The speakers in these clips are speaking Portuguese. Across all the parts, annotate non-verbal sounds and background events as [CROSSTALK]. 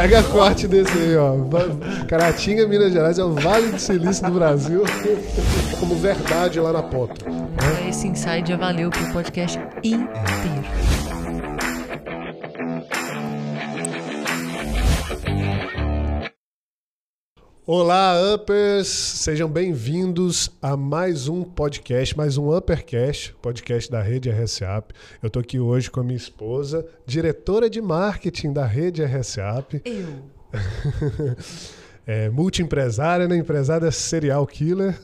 Pega corte desse aí, ó. Caratinga, Minas Gerais é o Vale do Silício do Brasil. Como verdade lá na ponta. Esse insight já valeu pro podcast inteiro. Olá, Uppers! Sejam bem-vindos a mais um podcast, mais um Uppercast, podcast da Rede RSAP. Eu estou aqui hoje com a minha esposa, diretora de marketing da Rede RSAP. Eu. [LAUGHS] é, multiempresária, né? Empresária serial killer.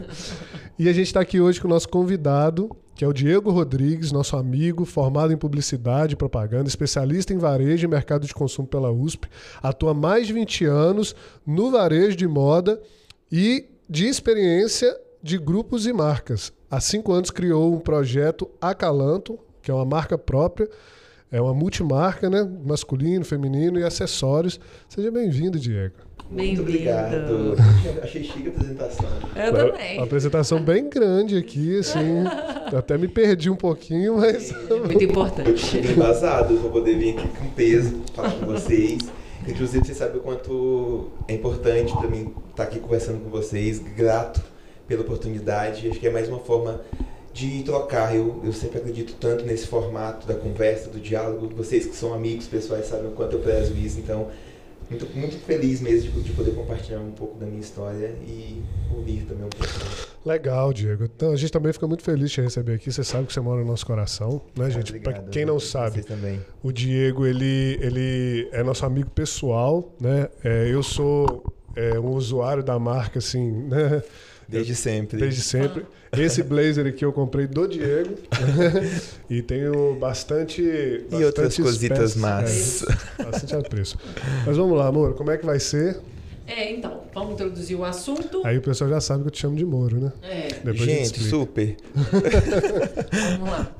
[LAUGHS] e a gente está aqui hoje com o nosso convidado, que é o Diego Rodrigues, nosso amigo, formado em publicidade e propaganda, especialista em varejo e mercado de consumo pela USP, atua mais de 20 anos no varejo de moda e de experiência de grupos e marcas. Há cinco anos criou um projeto Acalanto, que é uma marca própria, é uma multimarca, né? Masculino, feminino e acessórios. Seja bem-vindo, Diego. Muito obrigado. Achei chique a apresentação. Eu também. Uma apresentação bem grande aqui, assim. [LAUGHS] Até me perdi um pouquinho, mas. Muito importante. Eu embasado para poder vir aqui com peso, falar com vocês. Inclusive, vocês sabem o quanto é importante para mim estar aqui conversando com vocês. Grato pela oportunidade. Acho que é mais uma forma de trocar. Eu, eu sempre acredito tanto nesse formato da conversa, do diálogo. Vocês que são amigos pessoais sabem o quanto eu prezo isso. Então, muito, muito feliz mesmo de, de, poder compartilhar um pouco da minha história e ouvir também um pouco. Legal, Diego. Então, a gente também fica muito feliz de te receber aqui. Você sabe que você mora no nosso coração, né, ah, gente? Para quem não sabe, o Diego ele, ele é nosso amigo pessoal, né? É, eu sou é, um usuário da marca, assim, né? Desde sempre. Desde sempre. Esse blazer aqui eu comprei do Diego. [LAUGHS] e tenho bastante. E outras cositas más. É, bastante apreço. Mas vamos lá, amor. Como é que vai ser? É, então, vamos introduzir o assunto. Aí o pessoal já sabe que eu te chamo de Moro, né? É. Depois gente, super. [LAUGHS] vamos lá.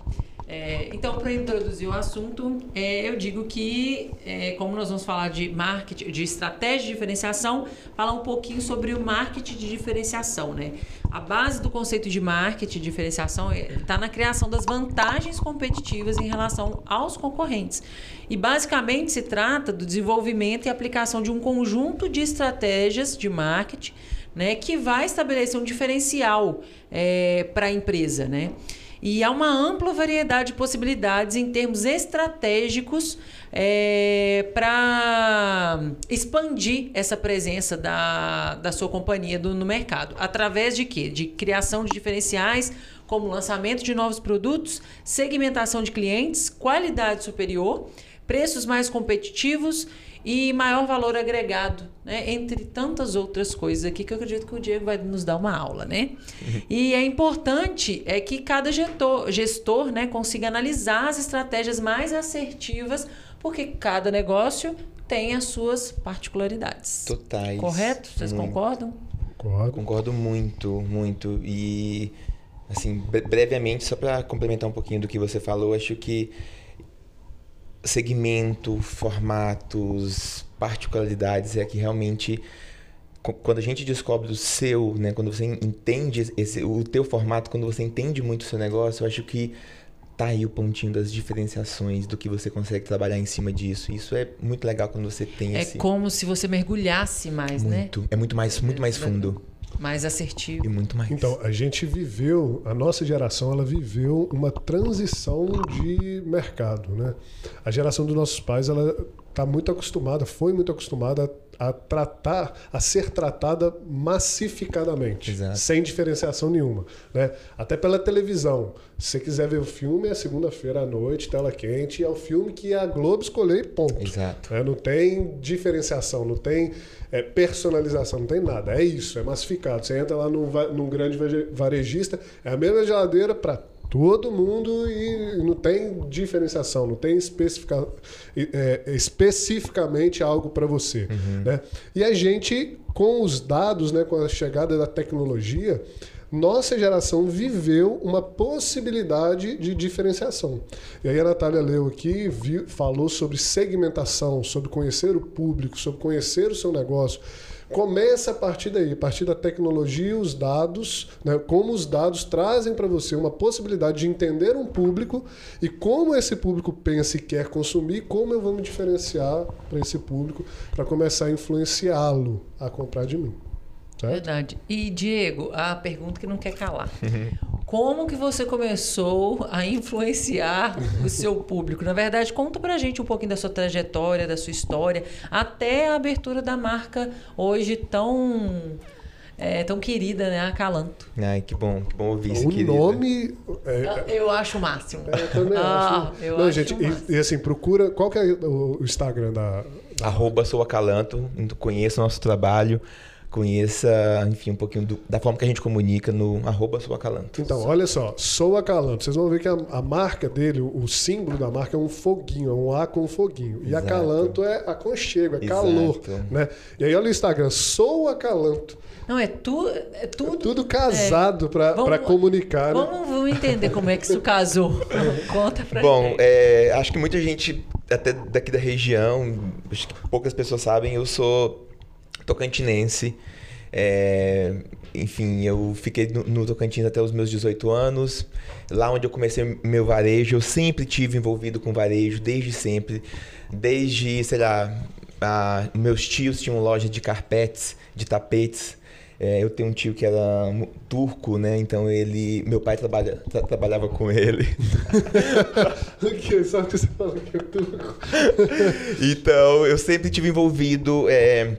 É, então, para introduzir o assunto, é, eu digo que, é, como nós vamos falar de marketing, de estratégia de diferenciação, falar um pouquinho sobre o marketing de diferenciação, né? A base do conceito de marketing de diferenciação está na criação das vantagens competitivas em relação aos concorrentes. E basicamente se trata do desenvolvimento e aplicação de um conjunto de estratégias de marketing, né, que vai estabelecer um diferencial é, para a empresa, né? E há uma ampla variedade de possibilidades em termos estratégicos é, para expandir essa presença da, da sua companhia do, no mercado. Através de quê? De criação de diferenciais, como lançamento de novos produtos, segmentação de clientes, qualidade superior, preços mais competitivos e maior valor agregado, né? entre tantas outras coisas aqui que eu acredito que o Diego vai nos dar uma aula, né? [LAUGHS] E é importante é que cada gestor, gestor né, consiga analisar as estratégias mais assertivas, porque cada negócio tem as suas particularidades. Totais. Correto? Vocês muito. concordam? Concordo. Concordo muito, muito. E, assim, brevemente, só para complementar um pouquinho do que você falou, acho que segmento, formatos, particularidades é que realmente quando a gente descobre o seu, né, quando você entende esse, o teu formato, quando você entende muito o seu negócio, eu acho que tá aí o pontinho das diferenciações do que você consegue trabalhar em cima disso. Isso é muito legal quando você tem é esse... É como se você mergulhasse mais, muito. né? Muito, é muito mais, muito mais fundo. Mais assertivo. E muito mais. Então, a gente viveu, a nossa geração, ela viveu uma transição de mercado, né? A geração dos nossos pais, ela está muito acostumada, foi muito acostumada a, tratar, a ser tratada massificadamente, Exato. sem diferenciação nenhuma, né? Até pela televisão. Se você quiser ver o filme, é segunda-feira à noite, tela quente, é o filme que a Globo escolheu ponto. Exato. É, não tem diferenciação, não tem é, personalização, não tem nada. É isso, é massificado. Você entra lá num, num grande varejista, é a mesma geladeira para todo mundo e não tem diferenciação, não tem especifica, é, especificamente algo para você. Uhum. Né? E a gente, com os dados, né, com a chegada da tecnologia, nossa geração viveu uma possibilidade de diferenciação. E aí a Natália leu aqui, viu, falou sobre segmentação, sobre conhecer o público, sobre conhecer o seu negócio. Começa a partir daí, a partir da tecnologia, os dados, né? como os dados trazem para você uma possibilidade de entender um público e como esse público pensa e quer consumir, como eu vou me diferenciar para esse público para começar a influenciá-lo a comprar de mim. Certo? Verdade. E Diego, a pergunta que não quer calar. [LAUGHS] Como que você começou a influenciar o seu público? Na verdade, conta pra gente um pouquinho da sua trajetória, da sua história, até a abertura da marca hoje tão é, tão querida, né? A Calanto. Ai, que bom, que bom ouvir isso, O querida. nome. É, Eu acho o máximo. é, eu também Ah, acho. eu Não, acho gente, o máximo. e, e assim, procura. Qual que é o o Instagram da. da- Arroba sou acalanto, conheça o nosso trabalho, conheça, enfim, um pouquinho do- da forma que a gente comunica no arroba sou acalanto. Então, olha só, sou acalanto. Vocês vão ver que a, a marca dele, o, o símbolo da marca é um foguinho, é um A com foguinho. E Exato. acalanto é aconchego, é Exato. calor. Né? E aí olha o Instagram, sou acalanto. Não, é, tu, é tudo. Tudo casado pra Vamos- para comunicar. né? Vamos, vamos entender como é que isso casou. [LAUGHS] Conta pra Bom, é, acho que muita gente, até daqui da região, acho que poucas pessoas sabem, eu sou tocantinense. É, enfim, eu fiquei no, no Tocantins até os meus 18 anos. Lá onde eu comecei meu varejo, eu sempre tive envolvido com varejo, desde sempre. Desde, sei lá, a- meus tios tinham loja de carpetes, de tapetes. É, eu tenho um tio que era turco, né? Então ele, meu pai trabalha, tra- trabalhava com ele. [LAUGHS] O que? Só que você falou que é turco. Então, eu sempre tive envolvido. é,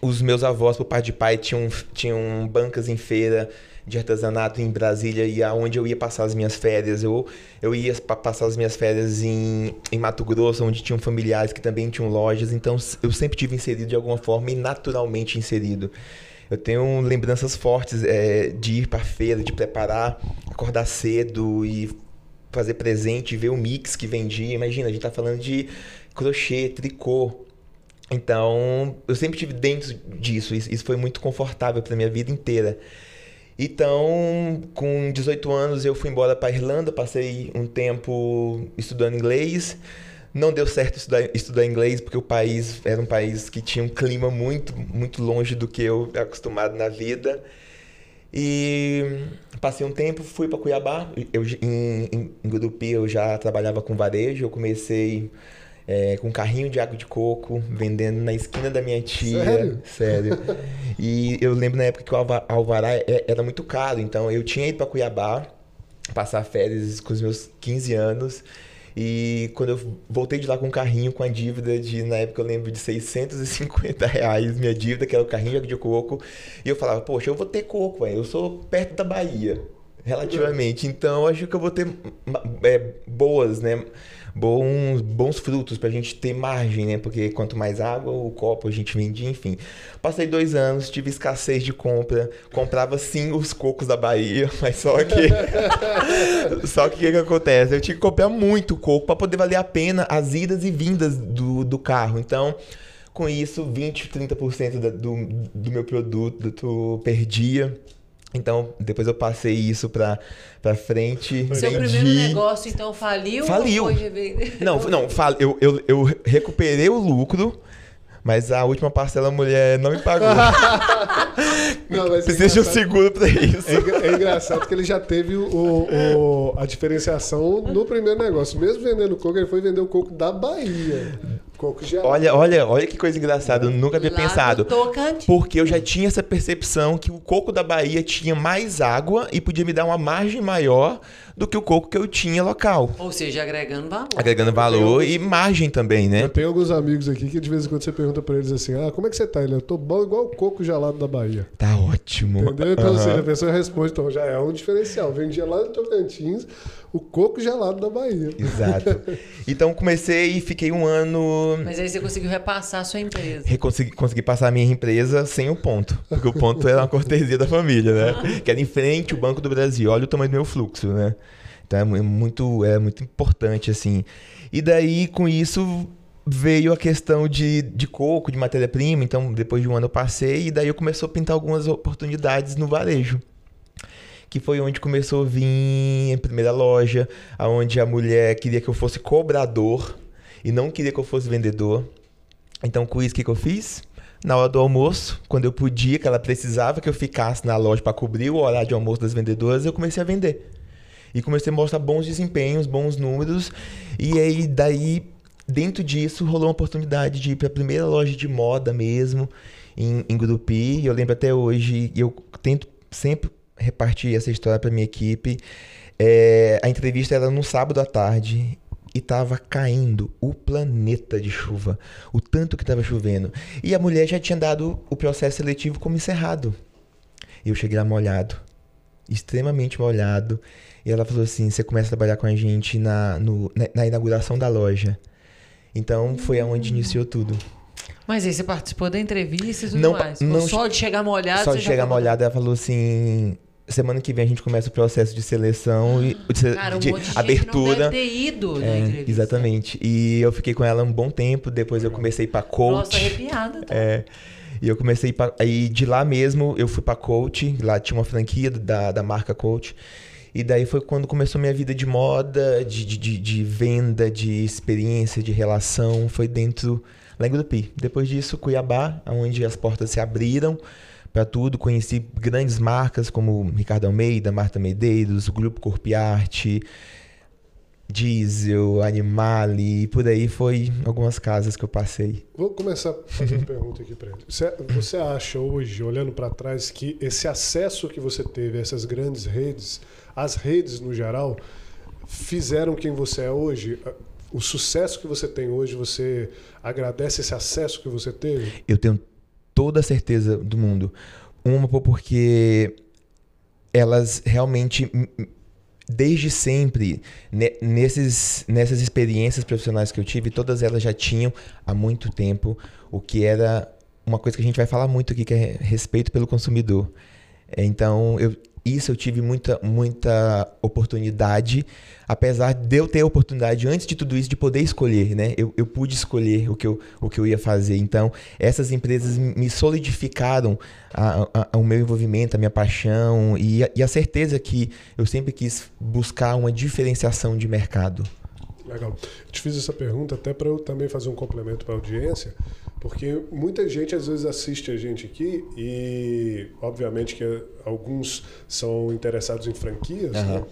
os meus avós, por parte de pai, tinham, tinham bancas em feira de artesanato em Brasília e aonde eu ia passar as minhas férias. Eu, eu ia pa- passar as minhas férias em, em Mato Grosso, onde tinham familiares que também tinham lojas. Então, eu sempre tive inserido de alguma forma e naturalmente inserido. Eu tenho lembranças fortes é, de ir para feira, de preparar, acordar cedo e fazer presente, ver o mix que vendia. Imagina, a gente tá falando de crochê, tricô. Então, eu sempre tive dentro disso. Isso, foi muito confortável para minha vida inteira. Então, com 18 anos, eu fui embora para Irlanda, passei um tempo estudando inglês. Não deu certo estudar, estudar inglês porque o país era um país que tinha um clima muito, muito longe do que eu acostumado na vida. E passei um tempo, fui para Cuiabá. Eu, em, em, em Gurupi eu já trabalhava com varejo. Eu comecei é, com um carrinho de água de coco, vendendo na esquina da minha tia. Sério? Sério. E eu lembro na época que o alva- alvará é- era muito caro. Então eu tinha ido para Cuiabá passar férias com os meus 15 anos. E quando eu voltei de lá com um carrinho com a dívida de, na época eu lembro de 650 reais, minha dívida, que era o carrinho de água de coco. E eu falava, poxa, eu vou ter coco, velho. Eu sou perto da Bahia, relativamente. Então eu acho que eu vou ter é, boas, né? Bons, bons frutos pra gente ter margem, né? Porque quanto mais água, o copo a gente vendia, enfim. Passei dois anos, tive escassez de compra. Comprava sim os cocos da Bahia, [LAUGHS] mas só que. [LAUGHS] só que o que, que acontece? Eu tinha que comprar muito coco pra poder valer a pena as idas e vindas do, do carro. Então, com isso, 20, 30% da- do, do meu produto perdia. Então, depois eu passei isso pra, pra frente. Seu vendi. primeiro negócio, então, faliu? Faliu. Ou foi revender? [LAUGHS] Não, não, fala, eu, eu, eu recuperei o lucro, mas a última parcela a mulher não me pagou. [LAUGHS] Não, mas é Precisa de um seguro pra isso. É, é engraçado que ele já teve o, o- a diferenciação no primeiro negócio. Mesmo vendendo coco, ele foi vender o coco da Bahia. Coco gelado. Olha, olha, olha que coisa engraçada, eu nunca havia Lá pensado. Porque eu já tinha essa percepção que o coco da Bahia tinha mais água e podia me dar uma margem maior do que o coco que eu tinha local. Ou seja, agregando valor. Agregando valor e margem também, Eu né? tenho alguns amigos aqui que de vez em quando você pergunta pra eles assim: Ah, como é que você tá? Ele, eu tô bom igual o coco gelado da Bahia. Tá ótimo. Entendeu? Então, assim, Aham. a pessoa responde, então já é um diferencial. Vendia lá no Tocantins o coco gelado da Bahia. Exato. [LAUGHS] Então comecei e fiquei um ano Mas aí você conseguiu repassar a sua empresa. Consegui, consegui passar a minha empresa sem o ponto. Porque o ponto era uma cortesia da família, né? [LAUGHS] Que era em frente o Banco do Brasil. Olha o tamanho do meu fluxo, né? Então é mu- muito, é muito importante, assim. E daí, com isso, veio a questão de, de coco, de matéria-prima. Então, depois de um ano eu passei e daí eu começou a pintar algumas oportunidades no varejo. Que foi onde começou a vir a primeira loja, aonde a mulher queria que eu fosse cobrador e não queria que eu fosse vendedor. Então, com isso, o que, que eu fiz? na hora do almoço, quando eu podia, que ela precisava que eu ficasse na loja para cobrir o horário de almoço das vendedoras, eu comecei a vender. E comecei a mostrar bons desempenhos, bons números. E aí, daí, dentro disso, rolou uma oportunidade de ir para a primeira loja de moda mesmo, em, em Grupi. E eu lembro até hoje, e eu tento sempre repartir essa história para minha equipe. É, a entrevista era no sábado à tarde e tava caindo o planeta de chuva, o tanto que tava chovendo. E a mulher já tinha dado o processo seletivo como encerrado. Eu cheguei lá molhado, extremamente molhado. E ela falou assim: você começa a trabalhar com a gente na, no, na, na inauguração da loja. Então foi aonde iniciou tudo. Mas aí você participou da entrevista e tudo Não, mais. não- só de chegar molhado, Só de chegar falou, molhada, ela falou assim: semana que vem a gente começa o processo de seleção e de, Cara, um de monte de abertura. não deve ter ido na É, entrevista. exatamente. E eu fiquei com ela um bom tempo. Depois eu comecei para coach. Nossa, arrepiada. Tá? É, e eu comecei pra, aí de lá mesmo eu fui pra coach, lá tinha uma franquia da, da marca coach. E daí foi quando começou minha vida de moda, de, de, de, venda, de experiência, de relação, foi dentro lá em Grupi. Depois disso, Cuiabá, onde as portas se abriram para tudo, conheci grandes marcas como Ricardo Almeida, Marta Medeiros, Grupo Corpo e Arte, Diesel, Animale, e por aí foi algumas casas que eu passei. Vou começar uma pergunta aqui para ele. Você, você acha hoje, olhando para trás, que esse acesso que você teve a essas grandes redes, as redes no geral, fizeram quem você é hoje? O sucesso que você tem hoje, você agradece esse acesso que você teve? Eu tenho toda a certeza do mundo. Uma porque elas realmente, desde sempre, ne- nesses, nessas experiências profissionais que eu tive, todas elas já tinham há muito tempo o que era uma coisa que a gente vai falar muito aqui, que é respeito pelo consumidor. Então, eu, isso eu tive muita, muita oportunidade, apesar de eu ter a oportunidade, antes de tudo isso, de poder escolher, né? Eu, eu pude escolher o que eu, o que eu ia fazer. Então, essas empresas me solidificaram a- a- a- o meu envolvimento, a minha paixão e a, e a certeza que eu sempre quis buscar uma diferenciação de mercado. Legal. Eu te fiz essa pergunta até para eu também fazer um complemento para a audiência, porque muita gente às vezes assiste a gente aqui e, obviamente, que alguns são interessados em franquias, Aham. né?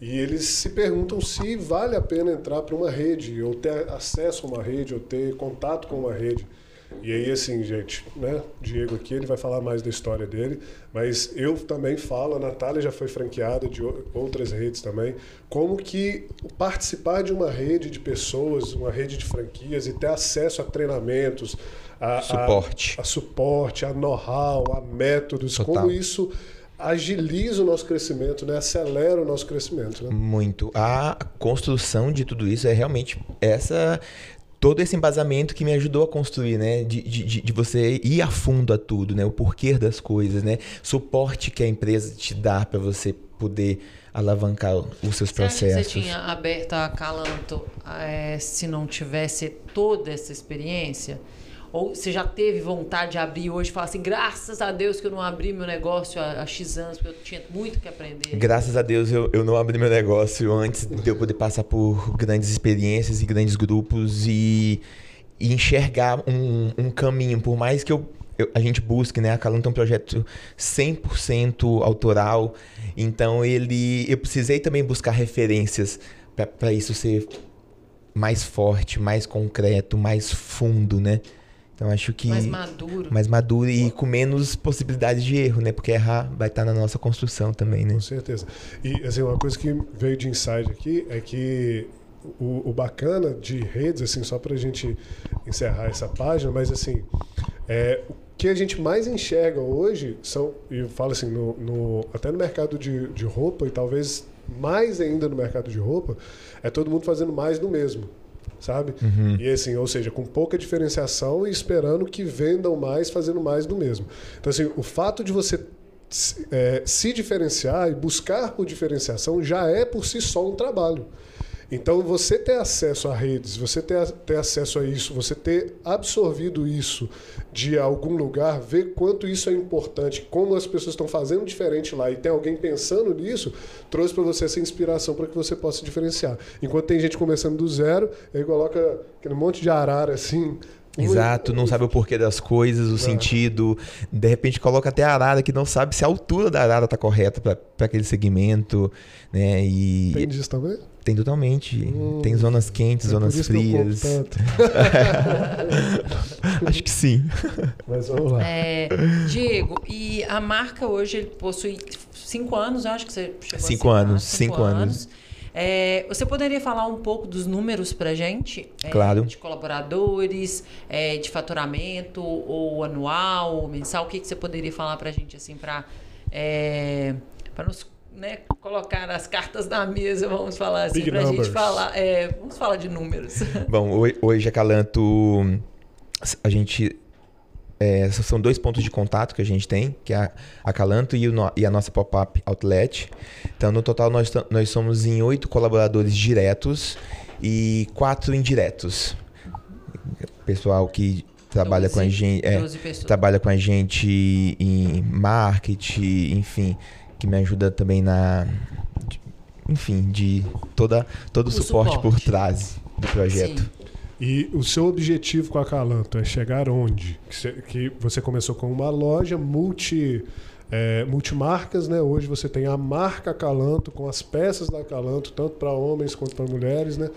E eles se perguntam se vale a pena entrar para uma rede, ou ter acesso a uma rede, ou ter contato com uma rede. E aí, assim, gente, né? Diego aqui, ele vai falar mais da história dele, mas eu também falo, a Natália já foi franqueada de outras redes também, como que participar de uma rede de pessoas, uma rede de franquias e ter acesso a treinamentos, a, a- Suporte. a, suporte, a know-how, a métodos, Total. como isso agiliza o nosso crescimento, né? acelera o nosso crescimento. Né? Muito. A construção de tudo isso é realmente essa todo esse embasamento que me ajudou a construir, né? De, de, de- você ir a fundo a tudo, né? O porquê das coisas, né? Suporte que a empresa te dá para você poder alavancar os seus Você acha processos. você tinha aberto a Calanto eh, se não tivesse toda essa experiência? Ou você já teve vontade de abrir hoje e falar assim, graças a Deus que eu não abri meu negócio há, X anos, porque eu tinha muito que aprender. Graças a Deus eu, eu não abri meu negócio antes de eu poder passar por grandes experiências e grandes grupos e, e enxergar um, um caminho. Por mais que eu, eu- a gente busque, né? A Calanto é um projeto 100% autoral, então ele eu precisei também buscar referências para isso ser mais forte, mais concreto, mais fundo, né? Então acho que Mais maduro. mais maduro e com menos possibilidades de erro, né? Porque errar vai estar na nossa construção também, né? Com certeza. E assim, uma coisa que veio de insight aqui é que o, o bacana de redes, assim, só para a gente encerrar essa página, mas assim, é, o que a gente mais enxerga hoje são, e eu falo assim, no, no- até no mercado de, de roupa, e talvez mais ainda no mercado de roupa, é todo mundo fazendo mais do mesmo. Sabe? E assim, ou seja, com pouca diferenciação e esperando que vendam mais, fazendo mais do mesmo. Então, assim, o fato de você se- é, se diferenciar e buscar por diferenciação já é por si só um trabalho. Então, você ter acesso a redes, você ter, ter acesso a isso, você ter absorvido isso de algum lugar, ver quanto isso é importante, como as pessoas estão fazendo diferente lá e tem alguém pensando nisso, trouxe para você essa inspiração para que você possa diferenciar. Enquanto tem gente começando do zero, aí coloca aquele monte de arara assim Exato, não sabe o porquê das coisas, o é. sentido. De repente coloca até a arara que não sabe se a altura da arara está correta para aquele segmento, né? E tem disso também? Tem totalmente. Hum, tem zonas quentes, é zonas frias. [LAUGHS] Acho que sim. Mas vamos lá. É, Diego, e a marca hoje ele possui cinco anos, eu acho que você chegou Cinco anos, cinco, cinco anos. anos. É, você poderia falar um pouco dos números para gente? É, claro. De colaboradores, é, de faturamento, ou anual, ou mensal? O que, que você poderia falar para gente, assim, para é, nos né, colocar as cartas na mesa, vamos falar assim, para a gente falar. É, vamos falar de números. [LAUGHS] Bom, hoje a Calanto, a gente é, são dois pontos de contato que a gente tem, que é a, Calanto e, o, e a nossa pop-up outlet. Então, no total, nós, nós somos em oito colaboradores diretos e quatro indiretos. Pessoal que trabalha 12, com a gente, é, trabalha com a gente em marketing, enfim, que me ajuda também na, enfim, de toda todo o, suporte, suporte, por trás do projeto. Sim. E o seu objetivo com a Calanto é chegar onde? Que você começou com uma loja multi, é, multimarcas, né? Hoje você tem a marca Calanto com as peças da Calanto, tanto para homens quanto para mulheres, né?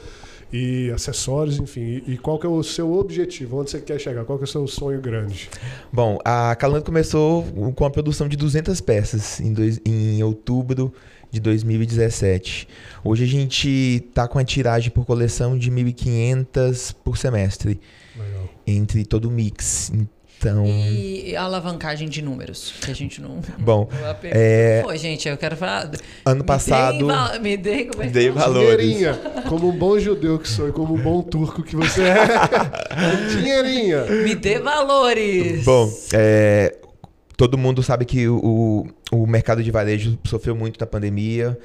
E acessórios, enfim. E, qual que é o seu objetivo? Onde você quer chegar? Qual que é o seu sonho grande? Bom, a Calanto começou com a produção de 200 peças em, dois, em outubro de 2017. Hoje a gente está com a tiragem por coleção de 1.500 por semestre. Legal. Entre todo o mix. Então... E alavancagem de números, que a gente não. [LAUGHS] Bom, é... Pô, gente, eu quero falar. Ano passado. Me dei, como é que dei valores. como um bom judeu que sou e como um bom turco que você é. [LAUGHS] Dinheirinha. Me dê valores. Bom, é, todo mundo sabe que o, o mercado de varejo sofreu muito na pandemia.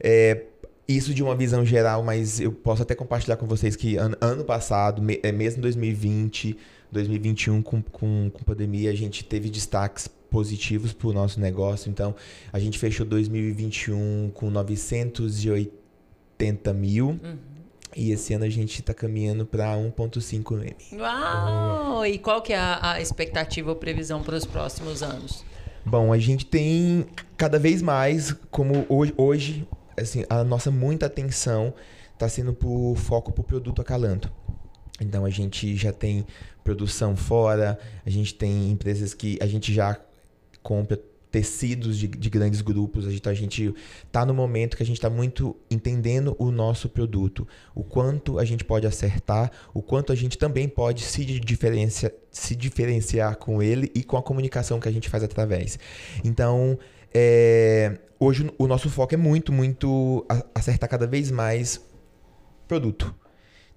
É, isso de uma visão geral, mas eu posso até compartilhar com vocês que ano, ano passado, me, é, mesmo 2020, 2021, com, com, com pandemia, a gente teve destaques positivos para o nosso negócio. Então, a gente fechou 2021 com 980 mil. Uhum. E esse ano a gente está caminhando para 1,5 M. Uau! E qual que é a, a expectativa ou previsão para os próximos anos? Bom, a gente tem cada vez mais, como hoje, hoje assim, a nossa muita atenção está sendo por foco para o produto acalanto. Então a gente já tem produção fora, a gente tem empresas que a gente já compra tecidos de, de grandes grupos. A gente, a gente tá no momento que a gente está muito entendendo o nosso produto, o quanto a gente pode acertar, o quanto a gente também pode se, diferencia, se diferenciar com ele e com a comunicação que a gente faz através. Então, é, hoje o nosso foco é muito, muito acertar cada vez mais produto.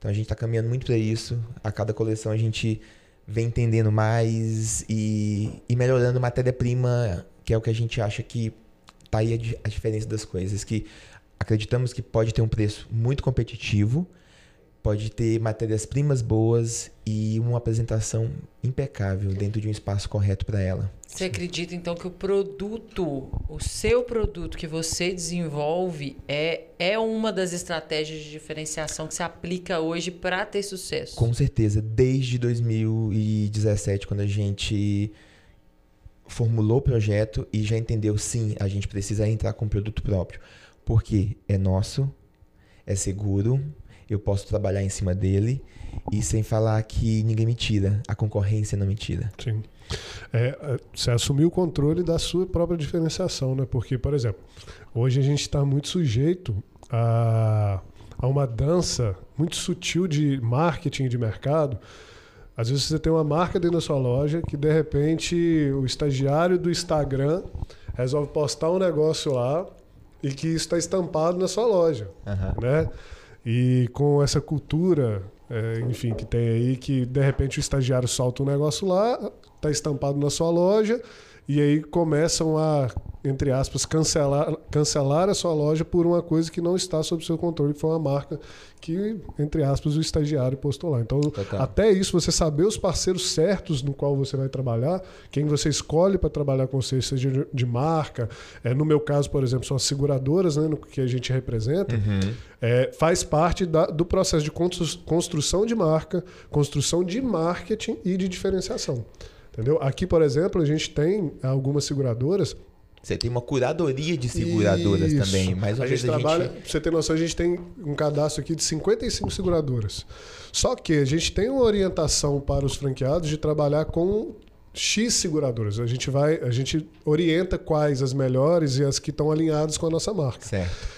Então a gente está caminhando muito para isso. A cada coleção a gente vem entendendo mais e, e melhorando matéria-prima que é o que a gente acha que tá aí a, a diferença das coisas, que acreditamos que pode ter um preço muito competitivo, pode ter matérias-primas boas e uma apresentação impecável dentro de um espaço correto para ela. Você acredita então que o produto, o seu produto que você desenvolve é, é uma das estratégias de diferenciação que se aplica hoje para ter sucesso? Com certeza, desde 2017, quando a gente formulou o projeto e já entendeu, sim, a gente precisa entrar com um produto próprio. Porque é nosso, é seguro, eu posso trabalhar em cima dele e sem falar que ninguém me tira, a concorrência não me tira. Sim. É, é você assumiu o controle da sua própria diferenciação, né? Porque, por exemplo, hoje a gente está muito sujeito a, a uma dança muito sutil de marketing de mercado às vezes você tem uma marca dentro da sua loja que de repente o estagiário do Instagram resolve postar um negócio lá e que está estampado na sua loja, uhum. né? E com essa cultura, é, enfim, que tem aí que de repente o estagiário solta um negócio lá, está estampado na sua loja e aí começam a entre aspas, cancelar, cancelar a sua loja por uma coisa que não está sob seu controle, que foi uma marca que, entre aspas, o estagiário postou lá. Então, Total. até isso, você saber os parceiros certos no qual você vai trabalhar, quem você escolhe para trabalhar com você, seja de, marca. É, no meu caso, por exemplo, são as seguradoras, né, no que a gente representa, é, faz parte da- do processo de constru- construção de marca, construção de marketing e de diferenciação. Entendeu? Aqui, por exemplo, a gente tem algumas seguradoras Você tem uma curadoria de seguradoras isso. também. Mais uma a vez gente a trabalha, gente. pra você ter noção, a gente tem um cadastro aqui de 55 seguradoras. Só que a gente tem uma orientação para os franqueados de trabalhar com X seguradoras. A gente vai, a gente orienta quais as melhores e as que estão alinhadas com a nossa marca. Certo.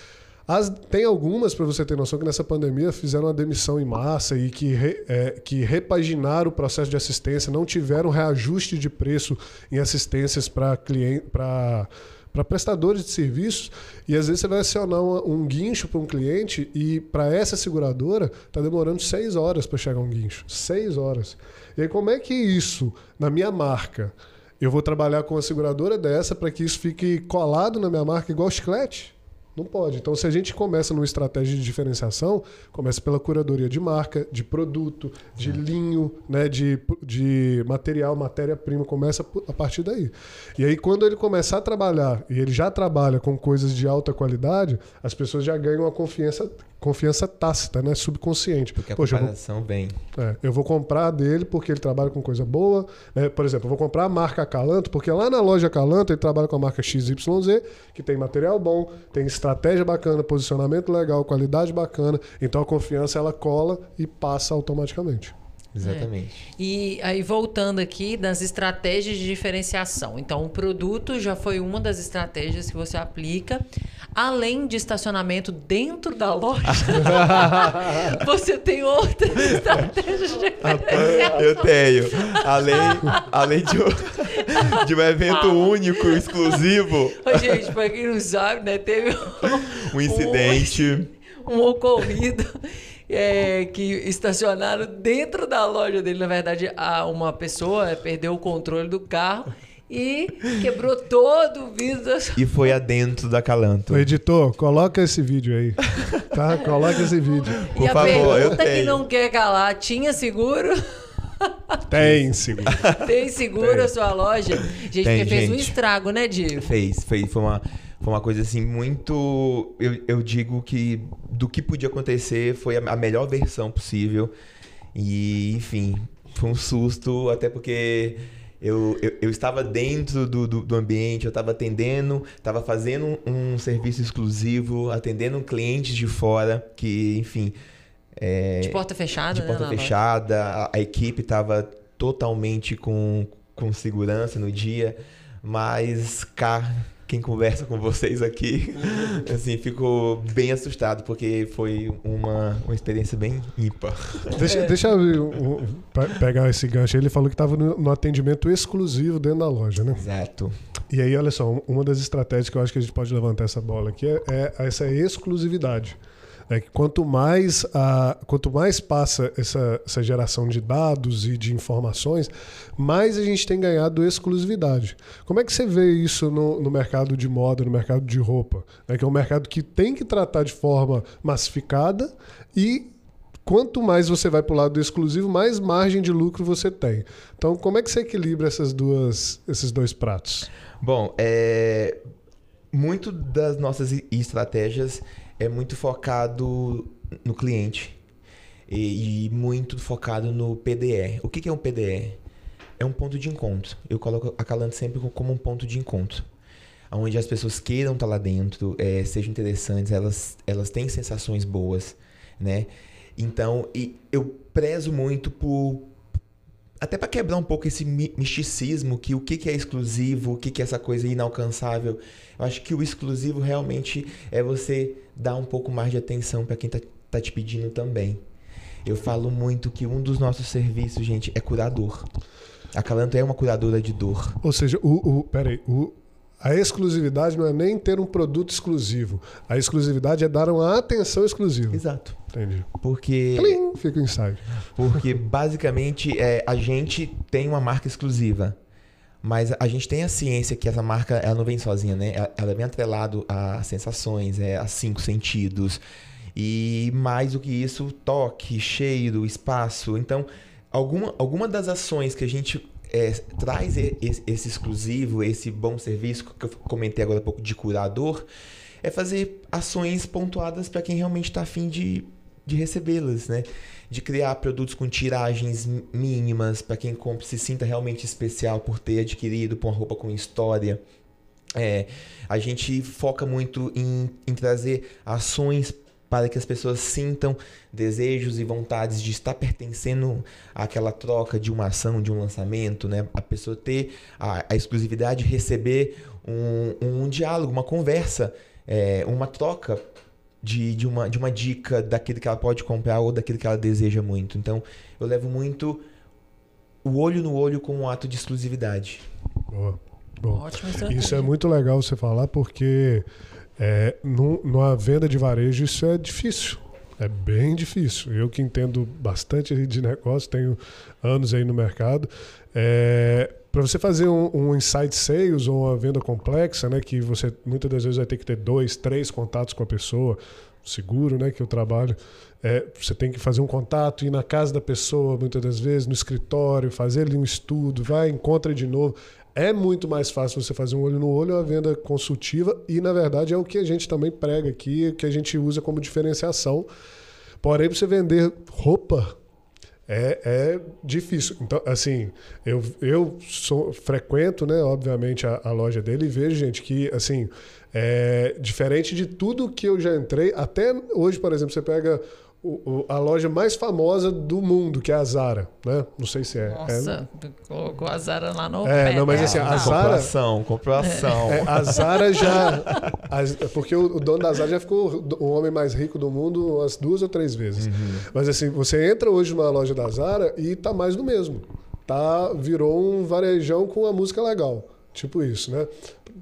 As- tem algumas, para você ter noção, que nessa pandemia fizeram uma demissão em massa e que, re- é, que repaginaram o processo de assistência, não tiveram reajuste de preço em assistências para cliente, para para prestadores de serviços e às vezes você vai acionar uma- um guincho para um cliente e para essa seguradora está demorando seis horas para chegar um guincho, seis horas. E aí como é que isso na minha marca eu vou trabalhar com uma seguradora dessa para que isso fique colado na minha marca igual chiclete? Não pode. Então, se a gente começa numa estratégia de diferenciação, começa pela curadoria de marca, de produto, de linho, né, de, de material, matéria-prima, começa a partir daí. E aí, quando ele começar a trabalhar, e ele já trabalha com coisas de alta qualidade, as pessoas já ganham uma confiança, confiança tácita, né, subconsciente. Porque a Poxa, eu vou comparação vem. é, eu vou comprar dele porque ele trabalha com coisa boa. né? Por exemplo, eu vou comprar a marca Calanto, porque lá na loja Calanto ele trabalha com a marca XYZ, que tem material bom, tem estratégia bacana, posicionamento legal, qualidade bacana. Então a confiança ela cola e passa automaticamente. Exatamente. E aí, voltando aqui das estratégias de diferenciação. Então, o produto já foi uma das estratégias que você aplica. Além de estacionamento dentro da loja, [LAUGHS] você tem outras estratégias de diferenciação. Eu tenho. Além, além de, um, de um evento único, exclusivo, Ô, gente, pra quem não sabe, né, teve um incidente. um ocorrido é, que estacionaram dentro da loja dele. Na verdade, a, uma pessoa é, perdeu o controle do carro e quebrou todo o vidro E foi adentro da Calanto. O editor, coloca esse vídeo aí. Tá? Coloca esse vídeo. Por e a favor, eu pergunta que tenho. não quer calar, tinha seguro? Tem, seguro. Tem seguro a sua loja? Gente, Tem, porque fez um gente. estrago, né, Diego? Fez, fez. Foi uma, foi uma coisa assim muito. Eu, eu digo que do que podia acontecer foi a, a melhor versão possível. E, enfim, foi um susto, até porque eu, eu, eu estava dentro do, do, do ambiente, eu estava atendendo, estava fazendo um, um serviço exclusivo, atendendo clientes de fora, que, enfim. é, De porta fechada, de né? porta loja. fechada, a, a equipe estava totalmente com, com segurança no dia, mas cá, quem conversa com vocês aqui, [LAUGHS] assim, ficou bem assustado, porque foi uma, uma experiência bem ímpar. Deixa, deixa eu um, um, pe- pegar esse gancho. Ele falou que estava no, no atendimento exclusivo dentro da loja, né? Exato. E aí, olha só, uma das estratégias que eu acho que a gente pode levantar essa bola aqui é, é essa exclusividade. É que quanto mais, a, quanto mais passa essa, essa geração de dados e de informações, mais a gente tem ganhado exclusividade. Como é que você vê isso no, no mercado de moda, no mercado de roupa? É que é um mercado que tem que tratar de forma massificada e quanto mais você vai para o lado do exclusivo, mais margem de lucro você tem. Então, como é que você equilibra essas duas, esses dois pratos? Bom, é, muito das nossas estratégias é muito focado no cliente e, e muito focado no PDE. O que, que é um PDE? É um ponto de encontro. Eu coloco a Calanto sempre co- como um ponto de encontro. Onde as pessoas queiram estar lá dentro, é, sejam interessantes, elas, elas têm sensações boas, né? Então, eu prezo muito por, até para quebrar um pouco esse mi- misticismo que o que, que é exclusivo, o que, que é essa coisa inalcançável. Eu acho que o exclusivo realmente é você dar um pouco mais de atenção para quem tá, tá te pedindo também. Eu falo muito que um dos nossos serviços, gente, é curador. A Calanto é uma curadora de dor. Ou seja, o, o, peraí, o, a exclusividade não é nem ter um produto exclusivo. A exclusividade é dar uma atenção exclusiva. Exato. Entendi. Porque, Plim, fica o insight. porque basicamente é, a gente tem uma marca exclusiva. Mas a gente tem a ciência que essa marca ela não vem sozinha, né? Ela, vem atrelado a sensações, é, a cinco sentidos. E mais do que isso, toque, cheiro, espaço. Então, alguma, alguma das ações que a gente é, traz esse, esse, exclusivo, esse bom serviço que eu comentei agora há pouco de curador, é fazer ações pontuadas para quem realmente está afim de, de recebê-las, né? De criar produtos com tiragens mínimas para quem compra se sinta realmente especial por ter adquirido uma roupa com história. É, a gente foca muito em, em trazer ações para que as pessoas sintam desejos e vontades de estar pertencendo àquela troca de uma ação, de um lançamento, né? A pessoa ter a, a exclusividade de receber um, um diálogo, uma conversa, é, uma troca de, de, uma, de uma dica daquilo que ela pode comprar ou daquilo que ela deseja muito. Então, eu levo muito o olho no olho com um ato de exclusividade. Boa. Bom, Ótimo, isso é muito legal você falar porque é, no, numa venda de varejo, isso é difícil. É bem difícil. Eu que entendo bastante de negócio, tenho anos aí no mercado. É, para você fazer um, um inside sales ou uma venda complexa, né, que você muitas das vezes vai ter que ter dois, três contatos com a pessoa, seguro, né, que eu trabalho, é, você tem que fazer um contato, ir na casa da pessoa, muitas das vezes, no escritório, fazer ali um estudo, vai, encontra de novo. É muito mais fácil você fazer um olho no olho, uma venda consultiva, e na verdade é o que a gente também prega aqui, que a gente usa como diferenciação. Porém, para você vender roupa, é, é, difícil. Então, assim, eu, eu sou, frequento, né, obviamente, a, a, loja dele e vejo, gente, que, assim, é, diferente de tudo que eu já entrei, até hoje, por exemplo, você pega o, a loja mais famosa do mundo, que é a Zara, né? Não sei se é. é Nossa, é... colocou a Zara lá no É, pé, não, mas assim, a Zara... Comprovação, comprovação. É, a Zara já... porque o, dono da Zara já ficou o homem mais rico do mundo umas duas ou três vezes. Uhum. Mas assim, você entra hoje numa loja da Zara e tá mais do mesmo. Tá, virou um varejão com uma música legal. Tipo isso, né?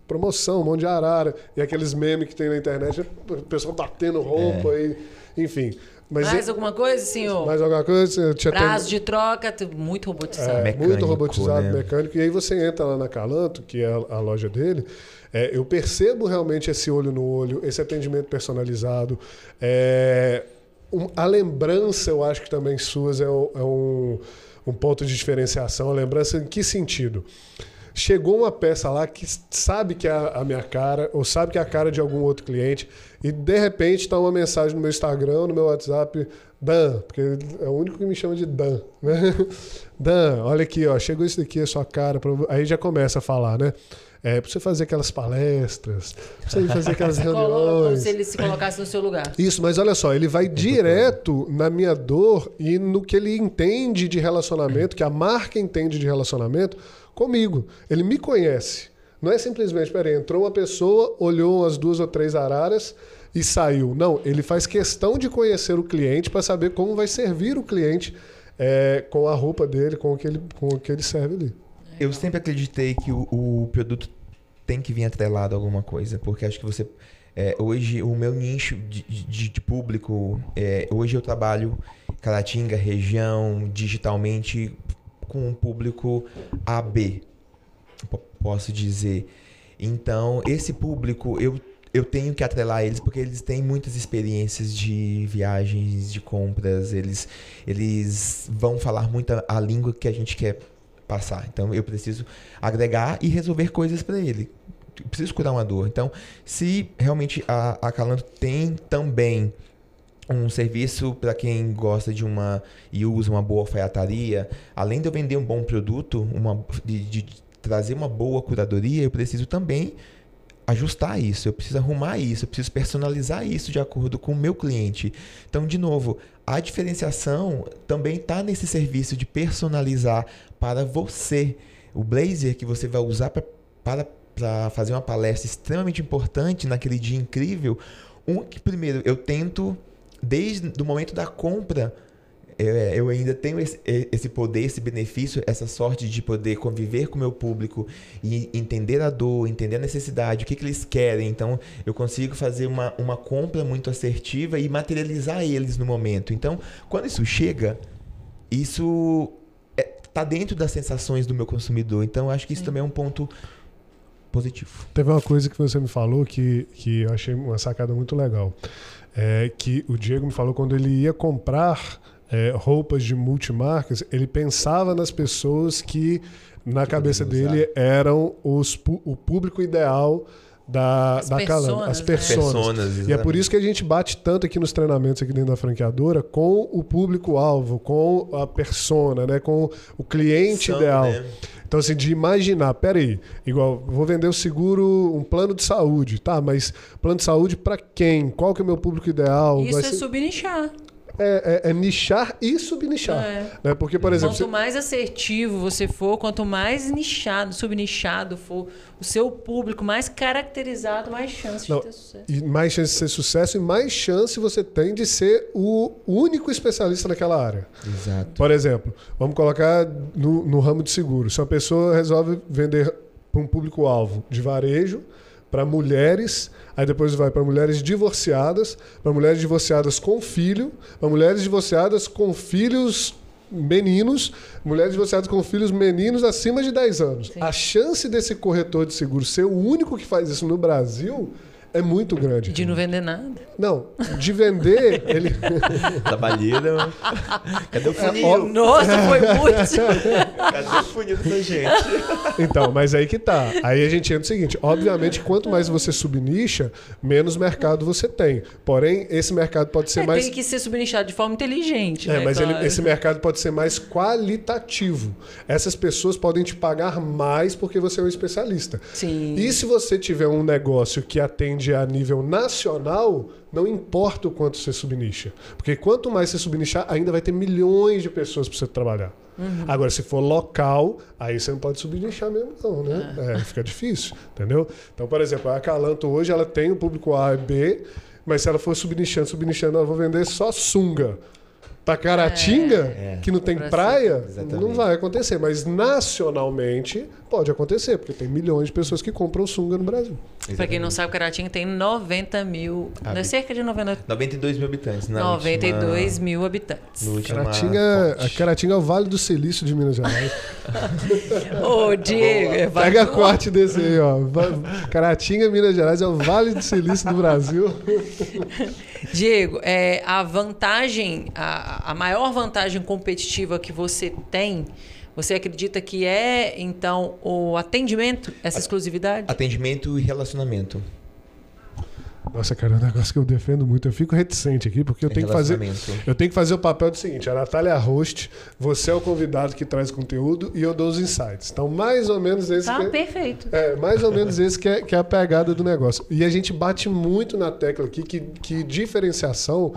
Promoção, mão de arara. E aqueles memes que tem na internet, o pessoal batendo roupa é. e... Enfim... Mas mais é... alguma coisa, senhor? Mais alguma coisa? Tinha Prazo de troca, muito robotizado. É, mecânico, muito robotizado, né? mecânico. E aí você entra lá na Calanto, que é a, a loja dele, é, eu percebo realmente esse olho no olho, esse atendimento personalizado. É, um, a lembrança, eu acho que também suas é, um, é um, um ponto de diferenciação. A lembrança em que sentido? Chegou uma peça lá que sabe que é a minha cara, ou sabe que é a cara de algum outro cliente, e de repente está uma mensagem no meu Instagram, no meu WhatsApp, Dan, porque é o único que me chama de Dan, né? [LAUGHS] Dan, olha aqui, ó, chegou isso daqui, a sua cara, aí já começa a falar, né? É, pra você fazer aquelas palestras, pra você fazer aquelas [LAUGHS] reuniões. Como se ele se colocasse no seu lugar. Isso, mas olha só, ele vai direto na minha dor e no que ele entende de relacionamento, que a marca entende de relacionamento, comigo. Ele me conhece. Não é simplesmente, peraí, entrou uma pessoa, olhou umas duas ou três araras e saiu. Não, ele faz questão de conhecer o cliente para saber como vai servir o cliente é, com a roupa dele, com o que ele, com o que ele serve ali. Eu sempre acreditei que o, o produto tem que vir atrelado a alguma coisa, porque acho que você. É, hoje, o meu nicho de, de, de público, é, hoje eu trabalho Caratinga, região, digitalmente, com um público AB, posso dizer. Então, esse público, eu, eu tenho que atrelar eles porque eles têm muitas experiências de viagens, de compras, eles, eles vão falar muito a, língua que a gente quer passar. Então, eu preciso agregar e resolver coisas para ele. preciso curar uma dor. Então, se realmente a, a Calanto tem também um serviço para quem gosta de uma e usa uma boa alfaiataria, além de eu vender um bom produto, uma, de, de trazer uma boa curadoria, eu preciso também ajustar isso, eu preciso arrumar isso, eu preciso personalizar isso de acordo com o meu cliente. Então, de novo, a diferenciação também está nesse serviço de personalizar para você. O blazer que você vai usar pra, para para fazer uma palestra extremamente importante naquele dia incrível, um que primeiro eu tento desde o momento da compra, é, eu ainda tenho esse, esse, poder, esse benefício, essa sorte de poder conviver com o meu público e entender a dor, entender a necessidade, o que, que eles querem. Então, eu consigo fazer uma, uma compra muito assertiva e materializar eles no momento. Então, quando isso chega, isso é, tá dentro das sensações do meu consumidor. Então, eu acho que isso também é um ponto positivo. Teve uma coisa que você me falou que, que eu achei uma sacada muito legal. É que o Diego me falou quando ele ia comprar é, roupas de multimarcas, ele pensava nas pessoas que, na cabeça dele, eram os, o público ideal da, As da personas, as né? pessoas. Personas, E é por isso que a gente bate tanto aqui nos treinamentos aqui dentro da franqueadora com o público-alvo, com a persona, né? com o cliente São, ideal. né? Então, assim, de imaginar, peraí, igual, vou vender o seguro, um plano de saúde, tá? Mas plano de saúde para quem? Qual que é o meu público ideal? Isso Vai é ser- subnichar. É, é- é nichar e subnichar. É. Né? Porque, por exemplo, Quanto mais assertivo você for, quanto mais nichado, subnichado for o seu público, mais caracterizado, mais chance Não, de ter sucesso. E mais chance de ser sucesso e mais chance você tem de ser o único especialista naquela área. Exato. Por exemplo, vamos colocar no, no ramo de seguro. Se uma pessoa resolve vender para um público-alvo de varejo, para mulheres, aí depois vai para mulheres divorciadas, para mulheres divorciadas com filho, para mulheres divorciadas com filhos meninos, mulheres divorciadas com filhos meninos acima de 10 anos. Sim. A chance desse corretor de seguro ser o único que faz isso no Brasil é muito grande. De não vender nada. Não, de vender, ele [LAUGHS] Trabalheira. Cadê o É, funil? Nossa, foi [LAUGHS] muito. Cadê o funil dessa gente? Então, mas aí que tá. Aí a gente entra no seguinte: obviamente, quanto mais você subnicha, menos mercado você tem. Porém, esse mercado pode ser É, mais. Tem que ser subnichado de forma inteligente. É, né, mas ele- claro. esse mercado pode ser mais qualitativo. Essas pessoas podem te pagar mais porque você é um especialista. Sim. E se você tiver um negócio que atende a nível nacional, não importa o quanto você subnicha. Porque quanto mais você subnichar, ainda vai ter milhões de pessoas para você trabalhar. Uhum. Agora, se for local, aí você não pode subnichar mesmo, não, né? É, fica difícil, entendeu? Então, por exemplo, a Calanto hoje ela tem o público A e B, mas se ela for subnichando, subnichando, ela vai vender só sunga. Pra Caratinga, É. que não tem Pra praia, Exatamente. não vai acontecer. Mas nacionalmente pode acontecer, porque tem milhões de pessoas que compram sunga no Brasil. Pra quem não sabe, Caratinga tem 90 mil. Não é cerca de 90, 92 mil habitantes. Na 92 última, mil habitantes. Caratinga, a. Caratinga é o Vale do Silício de Minas Gerais. [LAUGHS] Ô, Diego, é vai- Pega corte desse aí, ó. Caratinga, Minas Gerais, é o Vale do Silício do Brasil. [LAUGHS] Diego, é, a vantagem, a, a maior vantagem competitiva que você tem, você acredita que é, então, o atendimento, essa exclusividade? Atendimento e relacionamento. Nossa, cara, é um negócio que eu defendo muito. Eu fico reticente aqui, porque eu É tenho que fazer. Eu tenho que fazer o papel do seguinte: a Natália é a host, você é o convidado que traz conteúdo e eu dou os insights. Então, mais ou menos esse Tá que é- perfeito. É, mais ou menos esse que é, que é a pegada do negócio. E a gente bate muito na tecla aqui que, que diferenciação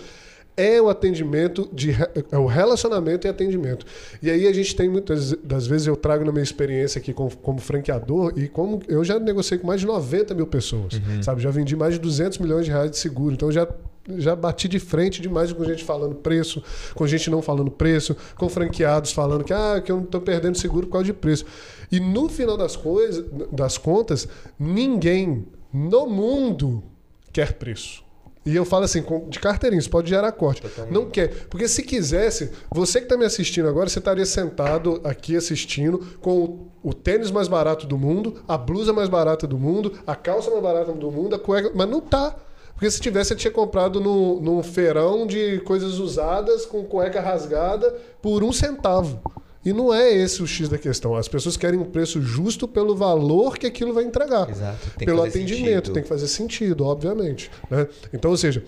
é o atendimento, de, é o relacionamento e atendimento. E aí a gente tem muitas das vezes, eu trago na minha experiência aqui como, como franqueador, e como eu já negociei com mais de 90 mil pessoas, sabe? Já vendi mais de 200 milhões de reais de seguro. Então já já bati de frente demais com gente falando preço, com gente não falando preço, com franqueados falando que, ah, que eu não estou perdendo seguro por causa de preço. E no final das coisas, das contas, ninguém no mundo quer preço. E eu falo assim, de carteirinha, isso pode gerar corte. Totalmente. Não quer. Porque se quisesse, você que está me assistindo agora, você estaria sentado aqui assistindo com o, o tênis mais barato do mundo, a blusa mais barata do mundo, a calça mais barata do mundo, a cueca. Mas não tá. Porque se tivesse, você tinha comprado no, num feirão de coisas usadas, com cueca rasgada, por um centavo. E não é esse o X da questão. As pessoas querem um preço justo pelo valor que aquilo vai entregar Exato. Pelo atendimento. sentido. Tem que fazer sentido, obviamente. Né? Então, ou seja,